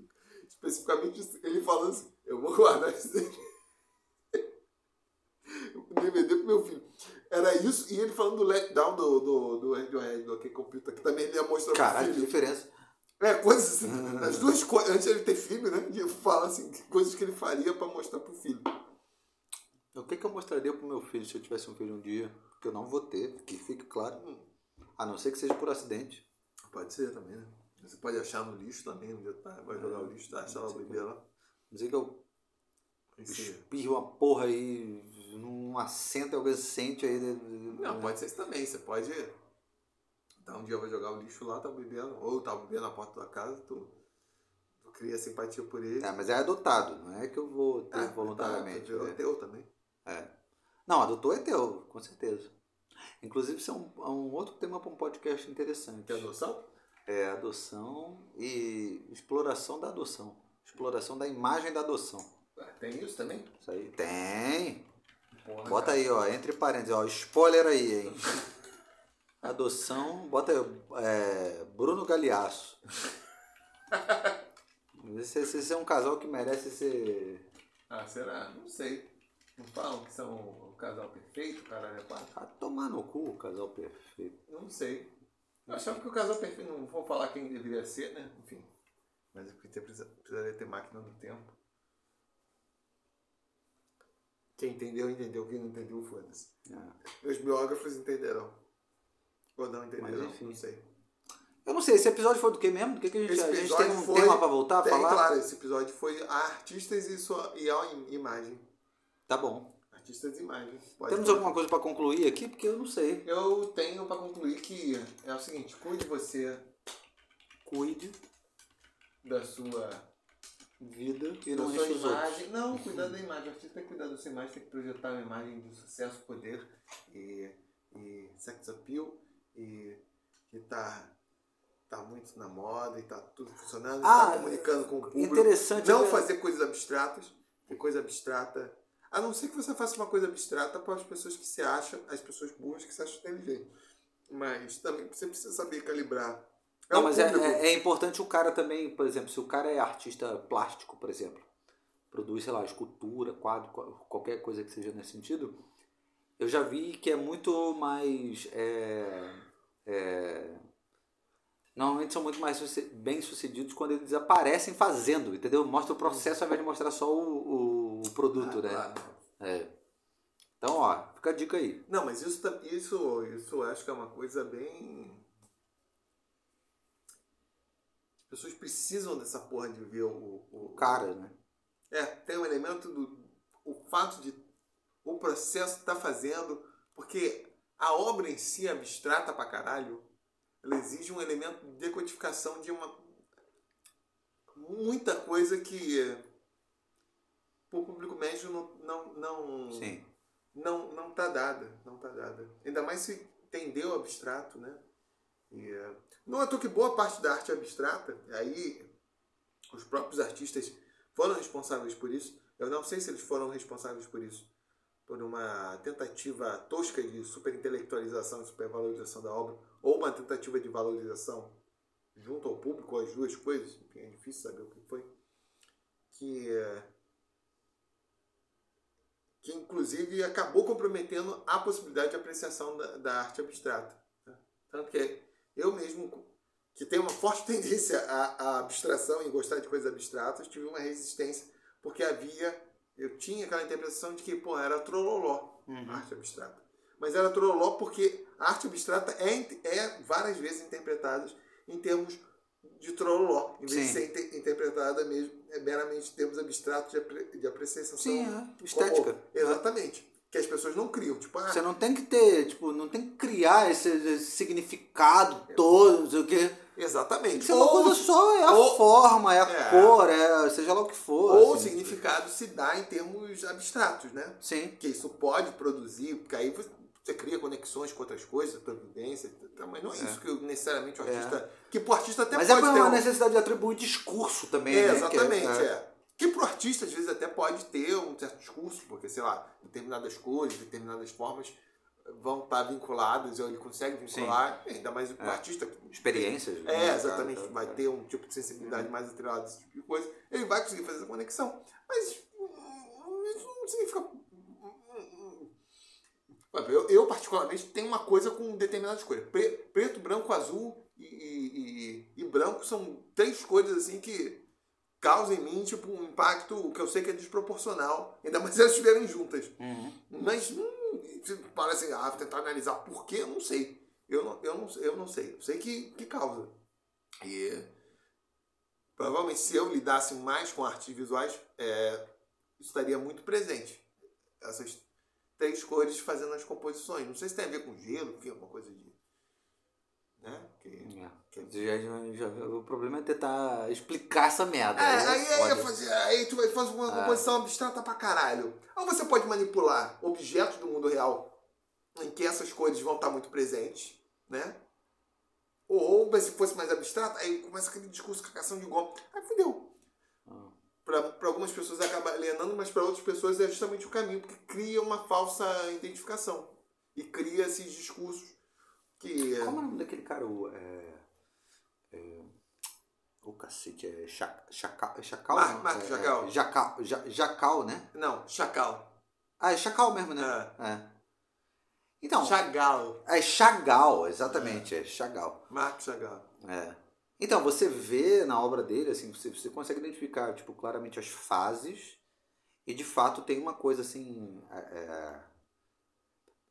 especificamente ele falando assim, eu vou guardar isso daqui. DVD pro meu filho. Era isso, e ele falando do letdown do, do, do Radiohead, do OK Computer, que também ele ia mostrar Caralho, que diferença. É, coisas assim, as duas coisas, antes de ele ter filho, né? E fala assim, coisas que ele faria pra mostrar pro filho. O que, que eu mostraria pro meu filho se eu tivesse um filho um dia? Porque eu não vou ter, que fique claro. A não ser que seja por acidente. Pode ser também, né? Você pode achar no lixo também, um dia tá, vai jogar o lixo, tá, achar o bebê lá. Dizer que eu Esse- espirro uma porra aí num assento e alguém sente aí. né? Não, pode ser isso também. Você pode. Tá, um dia vai jogar o lixo lá, tá bebendo, ou tá bebendo na porta da casa, tu, tu cria simpatia por ele. É, mas é adotado, não é que eu vou ter Ah, voluntariamente. Tá, né? é teu também. É. Não, adotou é teu, com certeza. Inclusive, isso é um, é um outro tema para um podcast interessante. Que adoção? É adoção e exploração da adoção. Exploração da imagem da adoção. Ah, Tem isso também? Isso aí. Tem. Porra, Bota cara. aí, ó, entre parênteses, ó, spoiler aí, hein? Adoção, bota aí, é, Bruno Galeasso. Esse, esse, esse é um casal que merece ser. Ah, será? Não sei. Não falam que são o casal perfeito, caralho, é quatro? Ah, tomar no cu o casal perfeito. Não sei. Eu achava que o casal perfeito, não vou falar quem deveria ser, né? Enfim. Mas precisa- precisaria ter máquina do tempo. Quem entendeu, entendeu. Quem não entendeu, foda-se. É. Os biógrafos entenderão. Ou não Mas, entenderão, enfim. não sei. Eu não sei, esse episódio foi do que mesmo? Do que, que a gente, a gente tem um foi- tema pra voltar a Tem, falar? claro, esse episódio foi a artistas e, sua, e a im- imagem. Tá bom. Artistas e imagem. Pode Temos falar. alguma coisa pra concluir aqui? Porque eu não sei. Eu tenho pra concluir que é o seguinte, cuide você Cuide, da sua, vida e não sua enche os outros. imagem. Não, cuidar da imagem. O artista tem que cuidar da sua imagem, tem que projetar uma imagem de sucesso, poder e, e sex appeal e que tá, tá muito na moda e tá tudo funcionando, Ah, tá comunicando com o público. Interessante. Não né? fazer coisas abstratas, porque coisa abstrata. A não ser que você faça uma coisa abstrata para as pessoas que se acham, as pessoas burras que se acham inteligentes. Mas também você precisa saber calibrar. É Não, mas é, é, é importante o cara também, por exemplo, se o cara é artista plástico, por exemplo, produz, sei lá, escultura, quadro, qual- qualquer coisa que seja nesse sentido, eu já vi que é muito mais. é, é, normalmente são muito mais bem sucedidos quando eles aparecem fazendo, entendeu? Mostra o processo ao invés de mostrar só o, o- o produto, Ah, né? claro. É. Então, ó, fica a dica aí. Não, mas isso, isso, isso acho que é uma coisa bem. As pessoas precisam dessa porra de ver o. o, cara, né? É, tem um elemento do. O fato de. O processo tá fazendo. Porque a obra em si, abstrata pra caralho, ela exige um elemento de decodificação de uma. Muita coisa que. O público médio não. não, não Sim. não não tá dada, não tá dada. Ainda mais se entendeu o abstrato, né? E, é, não é toa que boa parte da arte abstrata, aí os próprios artistas foram responsáveis por isso. Eu não sei se eles foram responsáveis por isso, por uma tentativa tosca de superintelectualização e supervalorização da obra, ou uma tentativa de valorização junto ao público, as duas coisas, enfim, é difícil saber o que foi. Que que inclusive acabou comprometendo a possibilidade de apreciação da, da arte abstrata. né? Tanto que eu mesmo, que tenho uma forte tendência à, à abstração e gostar de coisas abstratas, tive uma resistência, porque havia, eu tinha aquela interpretação de que, pô, era trololó Uhum. arte abstrata. Mas era trololó porque a arte abstrata é, é várias vezes interpretada em termos de trololó, em vez de Sim. ser inter- interpretada mesmo, é, meramente em termos abstratos de, apre, de apreciação Sim, é. Estética. exatamente. Que as pessoas não criam. Tipo, ah, Você não tem que ter, tipo, não tem que criar esse, esse significado todo, não sei o quê. exatamente. Que ser uma coisa só, é a ou- forma, é a É. cor, é seja lá o que for. Ou o assim. significado se dá em termos abstratos, né? Sim. Que isso pode produzir, porque aí você- você cria conexões com outras coisas, a tua vivência, mas não é, É. isso que necessariamente o É. artista. Que pro artista até Mas é pode ter. uma um- necessidade de atribuir discurso também, É, né? Exatamente, é. É. Que pro artista, às vezes, até pode ter um certo discurso, porque, sei lá, determinadas cores, determinadas formas vão estar vinculadas, ou ele consegue vincular, ainda mais o É. artista. Experiências. né, É, exatamente, tá, vai tá. ter um tipo de sensibilidade mais atrelada a esse tipo de coisa, ele vai conseguir fazer essa conexão. Mas hum, isso não significa. Eu, eu, particularmente, tenho uma coisa com determinadas cores. Pre- Preto, branco, azul e, e- e- e branco são três cores assim que causam em mim tipo, um impacto que eu sei que é desproporcional, ainda mais se elas estiverem juntas. Uhum. Mas hum, parece, ah, tentar analisar por quê, eu não sei. Eu não, eu não, eu não sei. Eu sei que, que causa. E provavelmente se eu lidasse mais com artes visuais, é, estaria muito presente. Essas três cores fazendo as composições. Não sei se tem a ver com gelo, enfim, alguma coisa de. Né? Que, É. Já- já- o problema é tentar explicar essa merda. É, né? aí, aí, fazer, aí tu vai fazer uma Ah. composição abstrata pra caralho. Ou você pode manipular objetos do mundo real em que essas cores vão estar muito presentes, né? Ou, mas se fosse mais abstrato, aí começa aquele discurso com a cação de goma. Aí fudeu. Ah. Para algumas pessoas acaba alienando, mas para outras pessoas é justamente o caminho, porque cria uma falsa identificação. E cria esses discursos que. Como é o nome daquele cara? O, é, o cacete, é é Chacal Mar- não? Marco é, Chacal. É, Jacal, Ja- Jacal, né? Não, chacal. Ah, é Chacal mesmo, né? É. Então, Chagall. é Chagall, exatamente, é Chagall. Marco Chagall. É. Então, você vê na obra dele, assim, você, você consegue identificar, tipo, claramente as fases e, de fato, tem uma coisa, assim... é, é,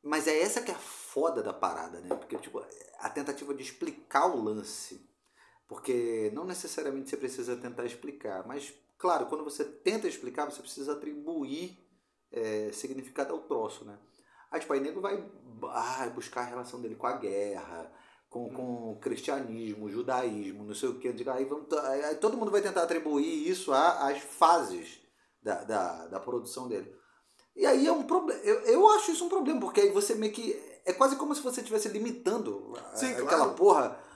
Mas é essa que é a foda da parada, né? Porque, tipo, a tentativa de explicar o lance. Porque não necessariamente você precisa tentar explicar, mas, claro, quando você tenta explicar, você precisa atribuir é, significado ao troço, né? Aí, tipo, aí nego vai ah, buscar a relação dele com a guerra, com, com o cristianismo, o judaísmo, não sei o que. Aí, vamos, aí, todo mundo vai tentar atribuir isso às fases da, da, da produção dele. E aí é um problema. Eu, eu acho isso um problema, porque aí você meio que. É quase como se você estivesse limitando Sim, aquela claro. porra.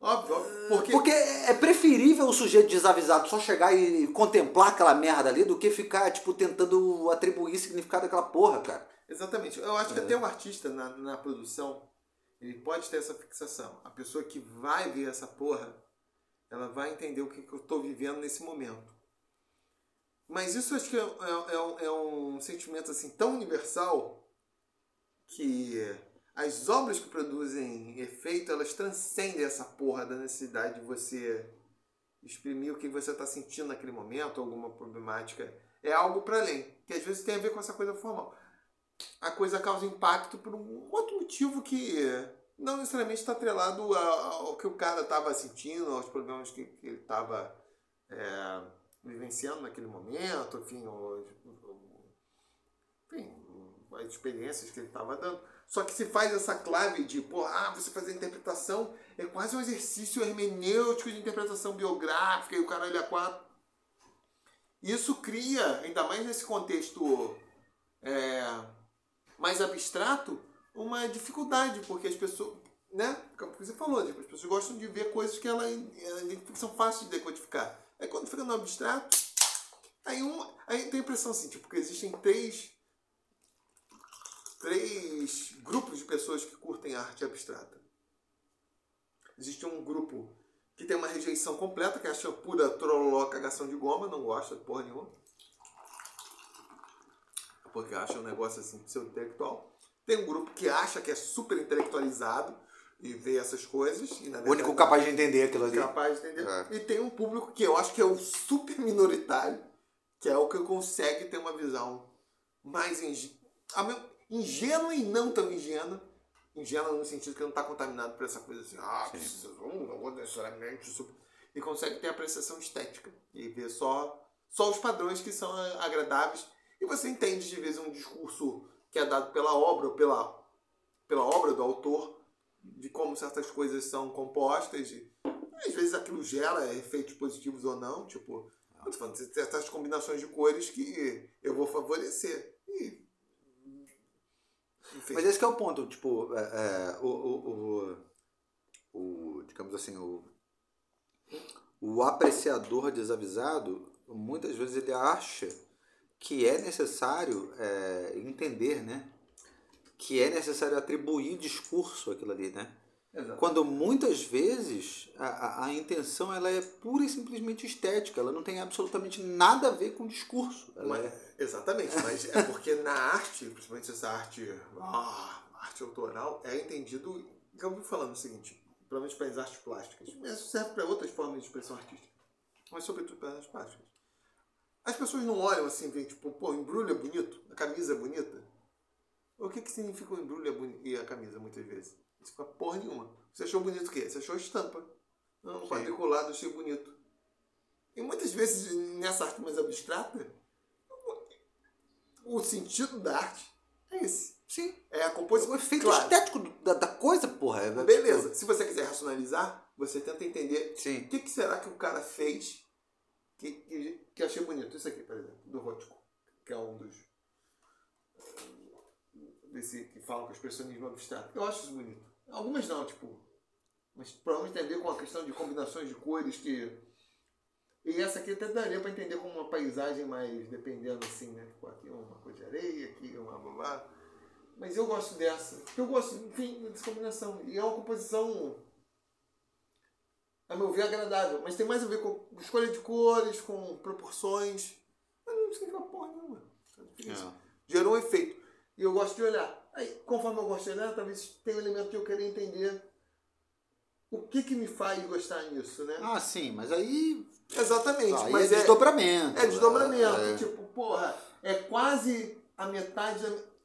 Óbvio, óbvio. Porque, Porque é preferível o sujeito desavisado só chegar e contemplar aquela merda ali do que ficar, tipo, tentando atribuir significado àquela porra, cara. Exatamente. Eu acho que até o artista na, na produção, ele pode ter essa fixação. A pessoa que vai ver essa porra, ela vai entender o que, que eu estou vivendo nesse momento. Mas isso acho que é, é- é um, é um sentimento assim tão universal que as obras que produzem efeito, elas transcendem essa porra da necessidade de você exprimir o que você está sentindo naquele momento, alguma problemática. É algo para além, que às vezes tem a ver com essa coisa formal a coisa causa impacto por um outro motivo que não necessariamente está atrelado ao que o cara estava sentindo, aos problemas que, ele estava é, vivenciando naquele momento, enfim, os- enfim, as experiências que ele estava dando. Só que se faz essa clave de, pô, ah, você fazer interpretação é quase um exercício hermenêutico de interpretação biográfica e o caralho a quatro. Isso cria, ainda mais nesse contexto é, mais abstrato, uma dificuldade, porque as pessoas, né? Como você falou, tipo, as pessoas gostam de ver coisas que ela, ela- que são fáceis de decodificar. Aí quando fica no abstrato, aí, aí tem a impressão assim, tipo, que existem três, três grupos de pessoas que curtem arte abstrata. Existe um grupo que tem uma rejeição completa, que acha pura trololó cagação de goma, não gosta de porra nenhuma porque acha um negócio assim pseudo-intelectual. Tem um grupo que acha que é super intelectualizado e vê essas coisas. E, na O único verdade, capaz de entender aquilo ali. capaz de entender. É. E tem um público que eu acho que é o super minoritário, que é o que consegue ter uma visão mais a meu- ingênua e não tão ingênua. Ingênua no sentido que não está contaminado por essa coisa assim, ah, hum, não vou necessariamente. super-" E consegue ter apreciação estética e ver só, só os padrões que são agradáveis. E você entende de vez um discurso que é dado pela obra ou pela, pela obra do autor de como certas coisas são compostas. E, às vezes aquilo gera efeitos positivos ou não. Tipo, eu tô falando, certas combinações de cores que eu vou favorecer. E Mas esse é o ponto, tipo, é, é, o, o, o, o, digamos assim, o, o apreciador desavisado, muitas vezes ele acha que é necessário é, entender, né? Que é necessário atribuir discurso àquilo ali, né? Exatamente. Quando muitas vezes a, a, a, intenção ela é pura e simplesmente estética, ela não tem absolutamente nada a ver com discurso. Mas, é... Exatamente, mas é porque na arte, principalmente essa arte, ah, arte autoral, é entendido, eu vou falando o seguinte, provavelmente para as artes plásticas, mas isso serve para outras formas de expressão artística, mas sobretudo para as artes plásticas. As pessoas não olham assim, vê, tipo, pô, embrulho é bonito, a camisa é bonita. O que, que significa o embrulho e a camisa muitas vezes? Não fica porra nenhuma. Você achou bonito o quê? Você achou a estampa. Não, o quadriculado achei bonito. E muitas vezes, nessa arte mais abstrata, o sentido da arte é esse. Sim. É a composição. O efeito claro. estético da, da, coisa, porra. É, Beleza. Se você quiser racionalizar, você tenta entender Sim. o que, que será que o cara fez que, que, que achei bonito. Isso aqui, por exemplo, do Rothko, que é um dos. desse que falam com o expressionismo abstrato. Eu acho isso bonito. Algumas não, tipo. Mas provavelmente tem a ver com a questão de combinações de cores que. E essa aqui até daria para entender como uma paisagem mais dependendo assim, né? Tipo, aqui uma coisa de areia, aqui uma blá Mas eu gosto dessa. Porque eu gosto, enfim, dessa combinação. E é uma composição, a meu ver, agradável. Mas tem mais a ver com escolha de cores, com proporções. Mas não significa porra nenhuma. É. Gerou um efeito. E eu gosto de olhar. Aí, conforme eu gosto de olhar, talvez tenha um elemento que eu queria entender o que que me faz gostar nisso, né? Ah, sim, mas aí... Exatamente. Ah, mas é, é desdobramento. É desdobramento. É. Tipo, porra, é quase a metade... Da...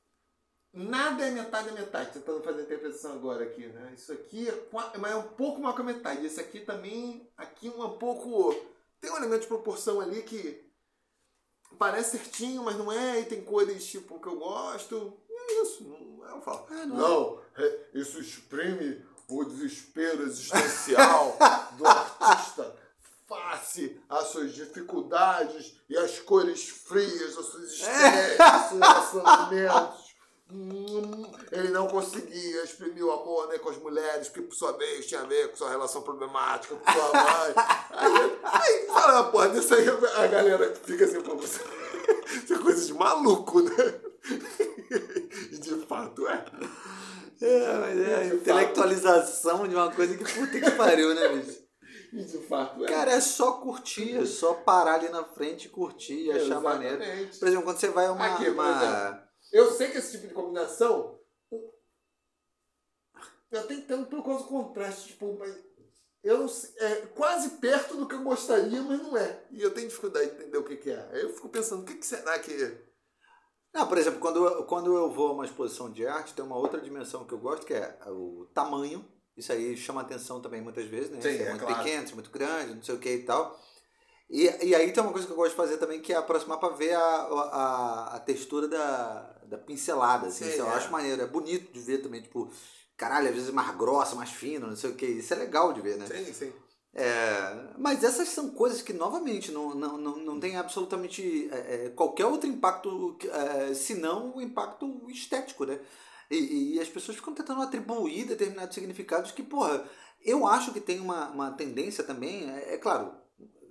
Nada é metade da metade, tentando fazer a interpretação agora aqui, né? Isso aqui é, mas é um pouco maior que a metade. Esse aqui também, aqui um pouco... Tem um elemento de proporção ali que parece certinho, mas não é, e tem cores tipo que eu gosto. É isso, não é um falo. É, não, não é, isso exprime o desespero existencial do artista face às suas dificuldades e às cores frias das suas estresses, dos seus relacionamentos. Hum, ele não conseguia exprimir o amor né, com as mulheres, porque por sua vez tinha a ver com sua relação problemática com sua mãe. Aí, aí fala, porra, disso aí a galera fica assim, pô, você. Isso é coisa de maluco, né? E de fato é. É, mas é a intelectualização fato... de uma coisa que puta que pariu, né, bicho? De fato é. Cara, é só curtir, é só parar ali na frente e curtir e achar maneiro. Por exemplo, quando você vai a uma. Aqui, uma... eu sei que esse tipo de combinação. Eu tenho tanto pelo causa do contraste, tipo, mas eu não sei, é quase perto do que eu gostaria, mas não é. E eu tenho dificuldade de entender o que, que é. Aí eu fico pensando, o que, que será que não, por exemplo, quando eu, quando eu vou a uma exposição de arte, tem uma outra dimensão que eu gosto, que é o tamanho. Isso aí chama atenção também muitas vezes, né? Sim, é, é muito claro. pequeno, é muito grande, não sei o que e tal. E, e aí tem uma coisa que eu gosto de fazer também, que é aproximar para ver a, a, a, textura da, da pincelada. Assim, Sim, eu é. acho maneiro, é bonito de ver também, tipo, caralho, às vezes é mais grossa, mais fina, não sei o que. Isso é legal de ver, né? Sim, sim. É, mas essas são coisas que, novamente, não, não, não, não tem absolutamente é, é qualquer outro impacto é, senão o impacto estético, né? E, e, as pessoas ficam tentando atribuir determinados significados que, porra, eu acho que tem uma, uma tendência também, é, é claro,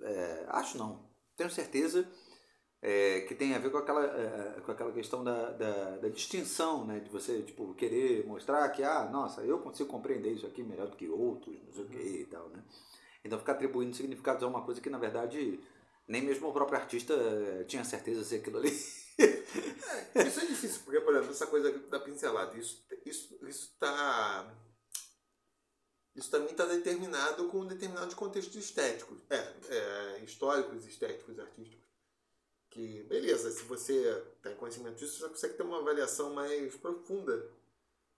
é, acho não, tenho certeza que tem a ver com aquela, com aquela questão da, da, da, distinção, né? De você, tipo, querer mostrar que, ah, nossa, eu consigo compreender isso aqui melhor do que outros, não sei o que e tal, né? Então ficar atribuindo significados a uma coisa que na verdade nem mesmo o próprio artista eh, tinha certeza se aquilo ali. é, isso é difícil, porque, por exemplo, essa coisa da pincelada, isso isso isso tá isso também está determinado com um determinado contexto estético, é, é, históricos, estéticos, artísticos. Que, beleza, se você tem conhecimento disso, você consegue ter uma avaliação mais profunda.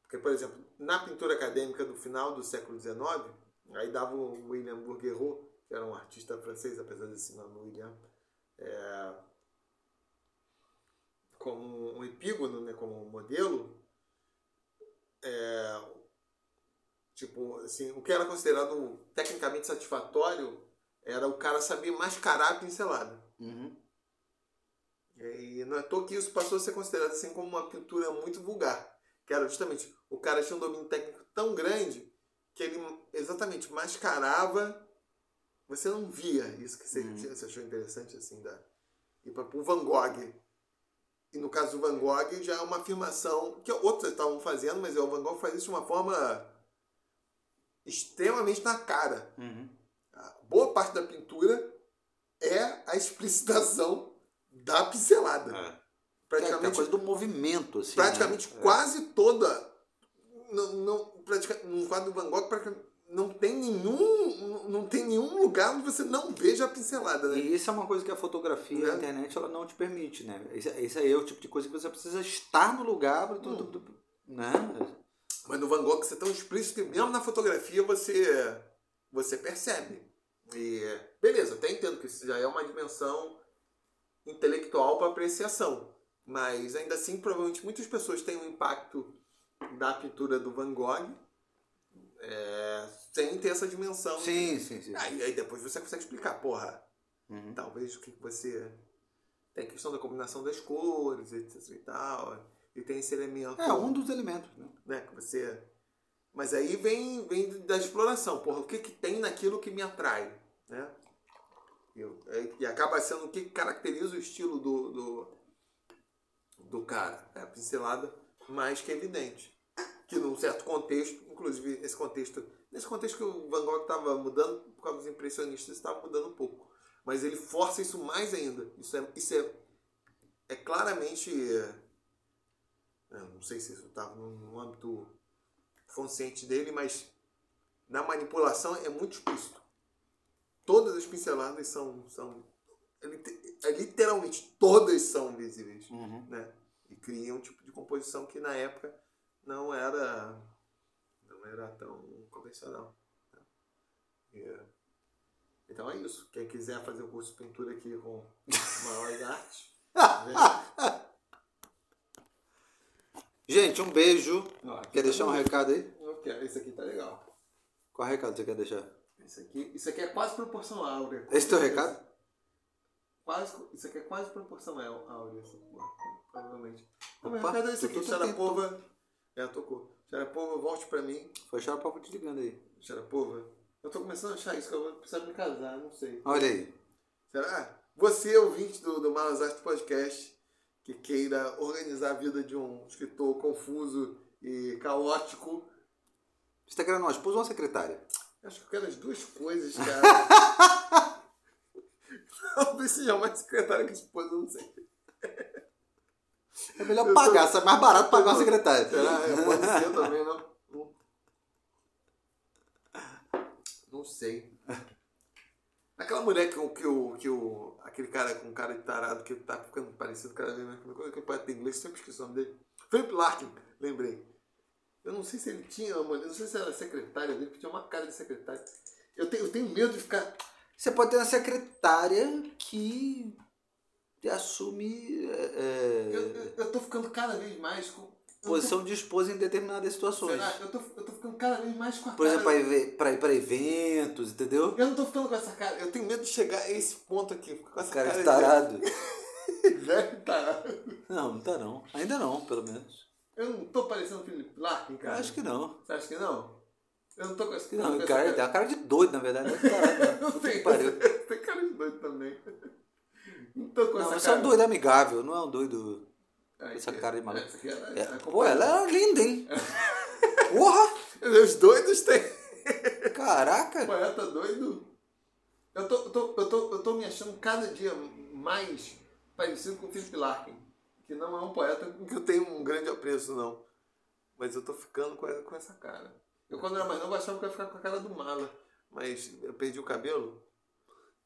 Porque, por exemplo, na pintura acadêmica do final do século XIX, Aí dava o William Bourguerot, que era um artista francês, apesar desse nome William, é, como um epígono, né, como um modelo, é, tipo, assim, o que era considerado tecnicamente satisfatório era o cara saber mascarar a pincelada. Uhum. E não é toa que isso passou a ser considerado assim como uma pintura muito vulgar. Que era justamente, o cara tinha um domínio técnico tão grande que ele exatamente mascarava, você não via isso que você, Uhum. você achou interessante, assim, da... E para o Van Gogh, e no caso do Van Gogh já é uma afirmação que outros estavam fazendo, mas o Van Gogh faz isso de uma forma extremamente na cara. Uhum. Boa parte da pintura é a explicitação da pincelada. É. Tem a Praticamente, coisa do movimento, assim. praticamente né? quase toda. Não, não, pratica, no quadro do Van Gogh, não tem nenhum. Não tem nenhum lugar onde você não veja a pincelada, né? E isso é uma coisa que a fotografia, Né? a internet, ela não te permite, né? Isso, aí é o tipo de coisa que você precisa estar no lugar para Hum. tudo, né? Mas no Van Gogh você é tão explícito que mesmo na fotografia você, você percebe. E beleza, até entendo que isso já é uma dimensão intelectual para apreciação. Mas ainda assim, provavelmente muitas pessoas têm um impacto da pintura do Van Gogh é, sem ter essa dimensão. Sim, sim, sim. Aí, aí depois você consegue explicar, porra, Uhum. talvez o que você. Tem a questão da combinação das cores, etc e tal. E tem esse elemento É um dos elementos, né? né? Que você. Mas aí vem, vem da exploração, porra, o que, que tem naquilo que me atrai, né? Eu, é- e acaba sendo o que caracteriza o estilo do, do, do cara, é a pincelada mais que evidente. Que num certo contexto, inclusive esse contexto, nesse contexto que o Van Gogh estava mudando, por causa dos impressionistas, estava mudando um pouco. Mas ele força isso mais ainda. Isso é, isso é, é claramente eu não sei se isso estava no âmbito consciente dele, mas na manipulação é muito explícito. Todas as pinceladas são. são é é literalmente todas são visíveis. Uhum. Né? E cria um tipo de composição que na época não era. não era tão convencional. né? Então é isso. Quem quiser fazer o curso de pintura aqui com maiores artes. vem. Gente, um beijo. Quer tá deixar um recado aí? Eu quero. Esse aqui tá legal. Qual recado você quer deixar? Isso aqui, isso aqui é quase proporção áurea. Esse teu recado? Quase, isso aqui é quase proporção á- áurea, provavelmente. Opa, recado é isso aqui. tu- tu- Xarapova. É, tocou. Xarapova, volte pra mim. Foi o Xaropa te ligando aí. Xarapova. Eu tô começando a achar isso, que eu vou precisar me casar, não sei. Olha aí. Será? Você, ouvinte do, do Malas Artes Podcast, que queira organizar a vida de um escritor confuso e caótico, Você tá querendo uma esposa ou uma secretária? Acho que eu quero as duas coisas, cara. Talvez seja mais secretária que esposa, não sei. É melhor Eu pagar, tô- sai mais barato pagar uma secretária. Será? É, pode ser também, não? Não- Não sei. Aquela mulher que, o- que, o, que o. Aquele cara com cara de tarado que tá ficando parecido cada vez mais com aquele poeta inglês, sempre esqueci o nome dele. Philip Larkin, lembrei. Eu não sei se ele tinha uma mulher, não sei se era secretária dele, porque tinha uma cara de secretária. Eu tenho, eu tenho medo de ficar. Você pode ter uma secretária que assume é, Eu, eu, eu tô ficando cada vez mais com. eu tô- posição de esposa em determinadas situações. Será? Eu tô, eu tô ficando cada vez mais com a Por cara. exemplo, para ir, pra ir pra eventos, entendeu? Eu não tô ficando com essa cara. Eu tenho medo de chegar a esse ponto aqui. Com essa Cara cara de tarado. velho tarado. Não, não tá não. Ainda não, pelo menos. Eu não tô parecendo o Philip Larkin, Eu cara. acho que não. Você acha que não? Eu não tô com essa Que não, cara tem uma cara de doido, na verdade. Não é tarado. Eu tenho, tem cara de doido também. Não tô com Não, essa esse é cara. um doido amigável, não é um doido. Aí, essa cara de maluco. aqui ela- É, ela pô, ela é linda, hein? Porra! Os doidos têm. Caraca! Poeta doido. Eu tô, eu, tô, eu, tô, eu tô me achando cada dia mais parecido com o Philip Larkin. Que não é um poeta com que eu tenho um grande apreço, não. Mas eu tô ficando com essa, com essa cara. Eu, quando era mais novo, achava que eu ia ficar com a cara do mala. Mas eu perdi o cabelo.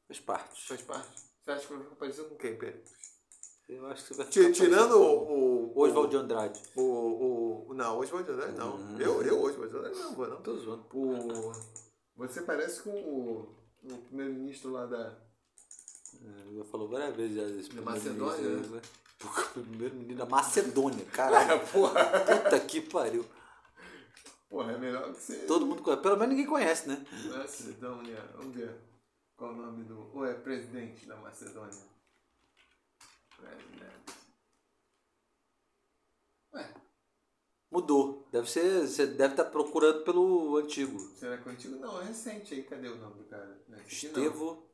Faz parte. Faz parte. Você acha que eu vou ficar parecido com quem, Pedro? Eu acho que você vai ficar Tirando o. o Oswald de Andrade. O, o, o, não, Oswald de Andrade não. Hum. Eu, eu Oswald de Andrade não vou, não. Tô zoando. O, você parece com o, o primeiro-ministro lá da. É, Já falou várias vezes já Da Macedônia, né? Pô, primeiro menino da Macedônia, caralho. porra! Puta que pariu. Porra, é melhor que você. Todo mundo conhece. Pelo menos ninguém conhece, né? Macedônia, vamos ver qual é o nome do. Ou é presidente da Macedônia? Presidente. Ué. Mudou. Deve ser. Você deve estar procurando pelo antigo. Será que é o antigo? Não, é recente aí. Cadê o nome do cara? Não é Estevo.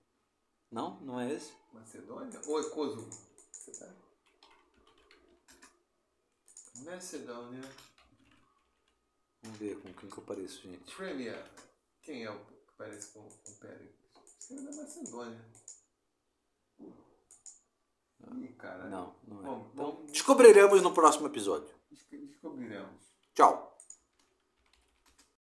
Não, não é esse? Não. Macedônia? Ou é Kosovo? Você tá? Macedônia. Vamos ver com quem que eu pareço, gente. Premier. Quem é o que parece com, com o Pérez? É da Macedônia. Ih, cara. Não, não é. Bom, Então, descobriremos no próximo episódio. descobriremos. Tchau.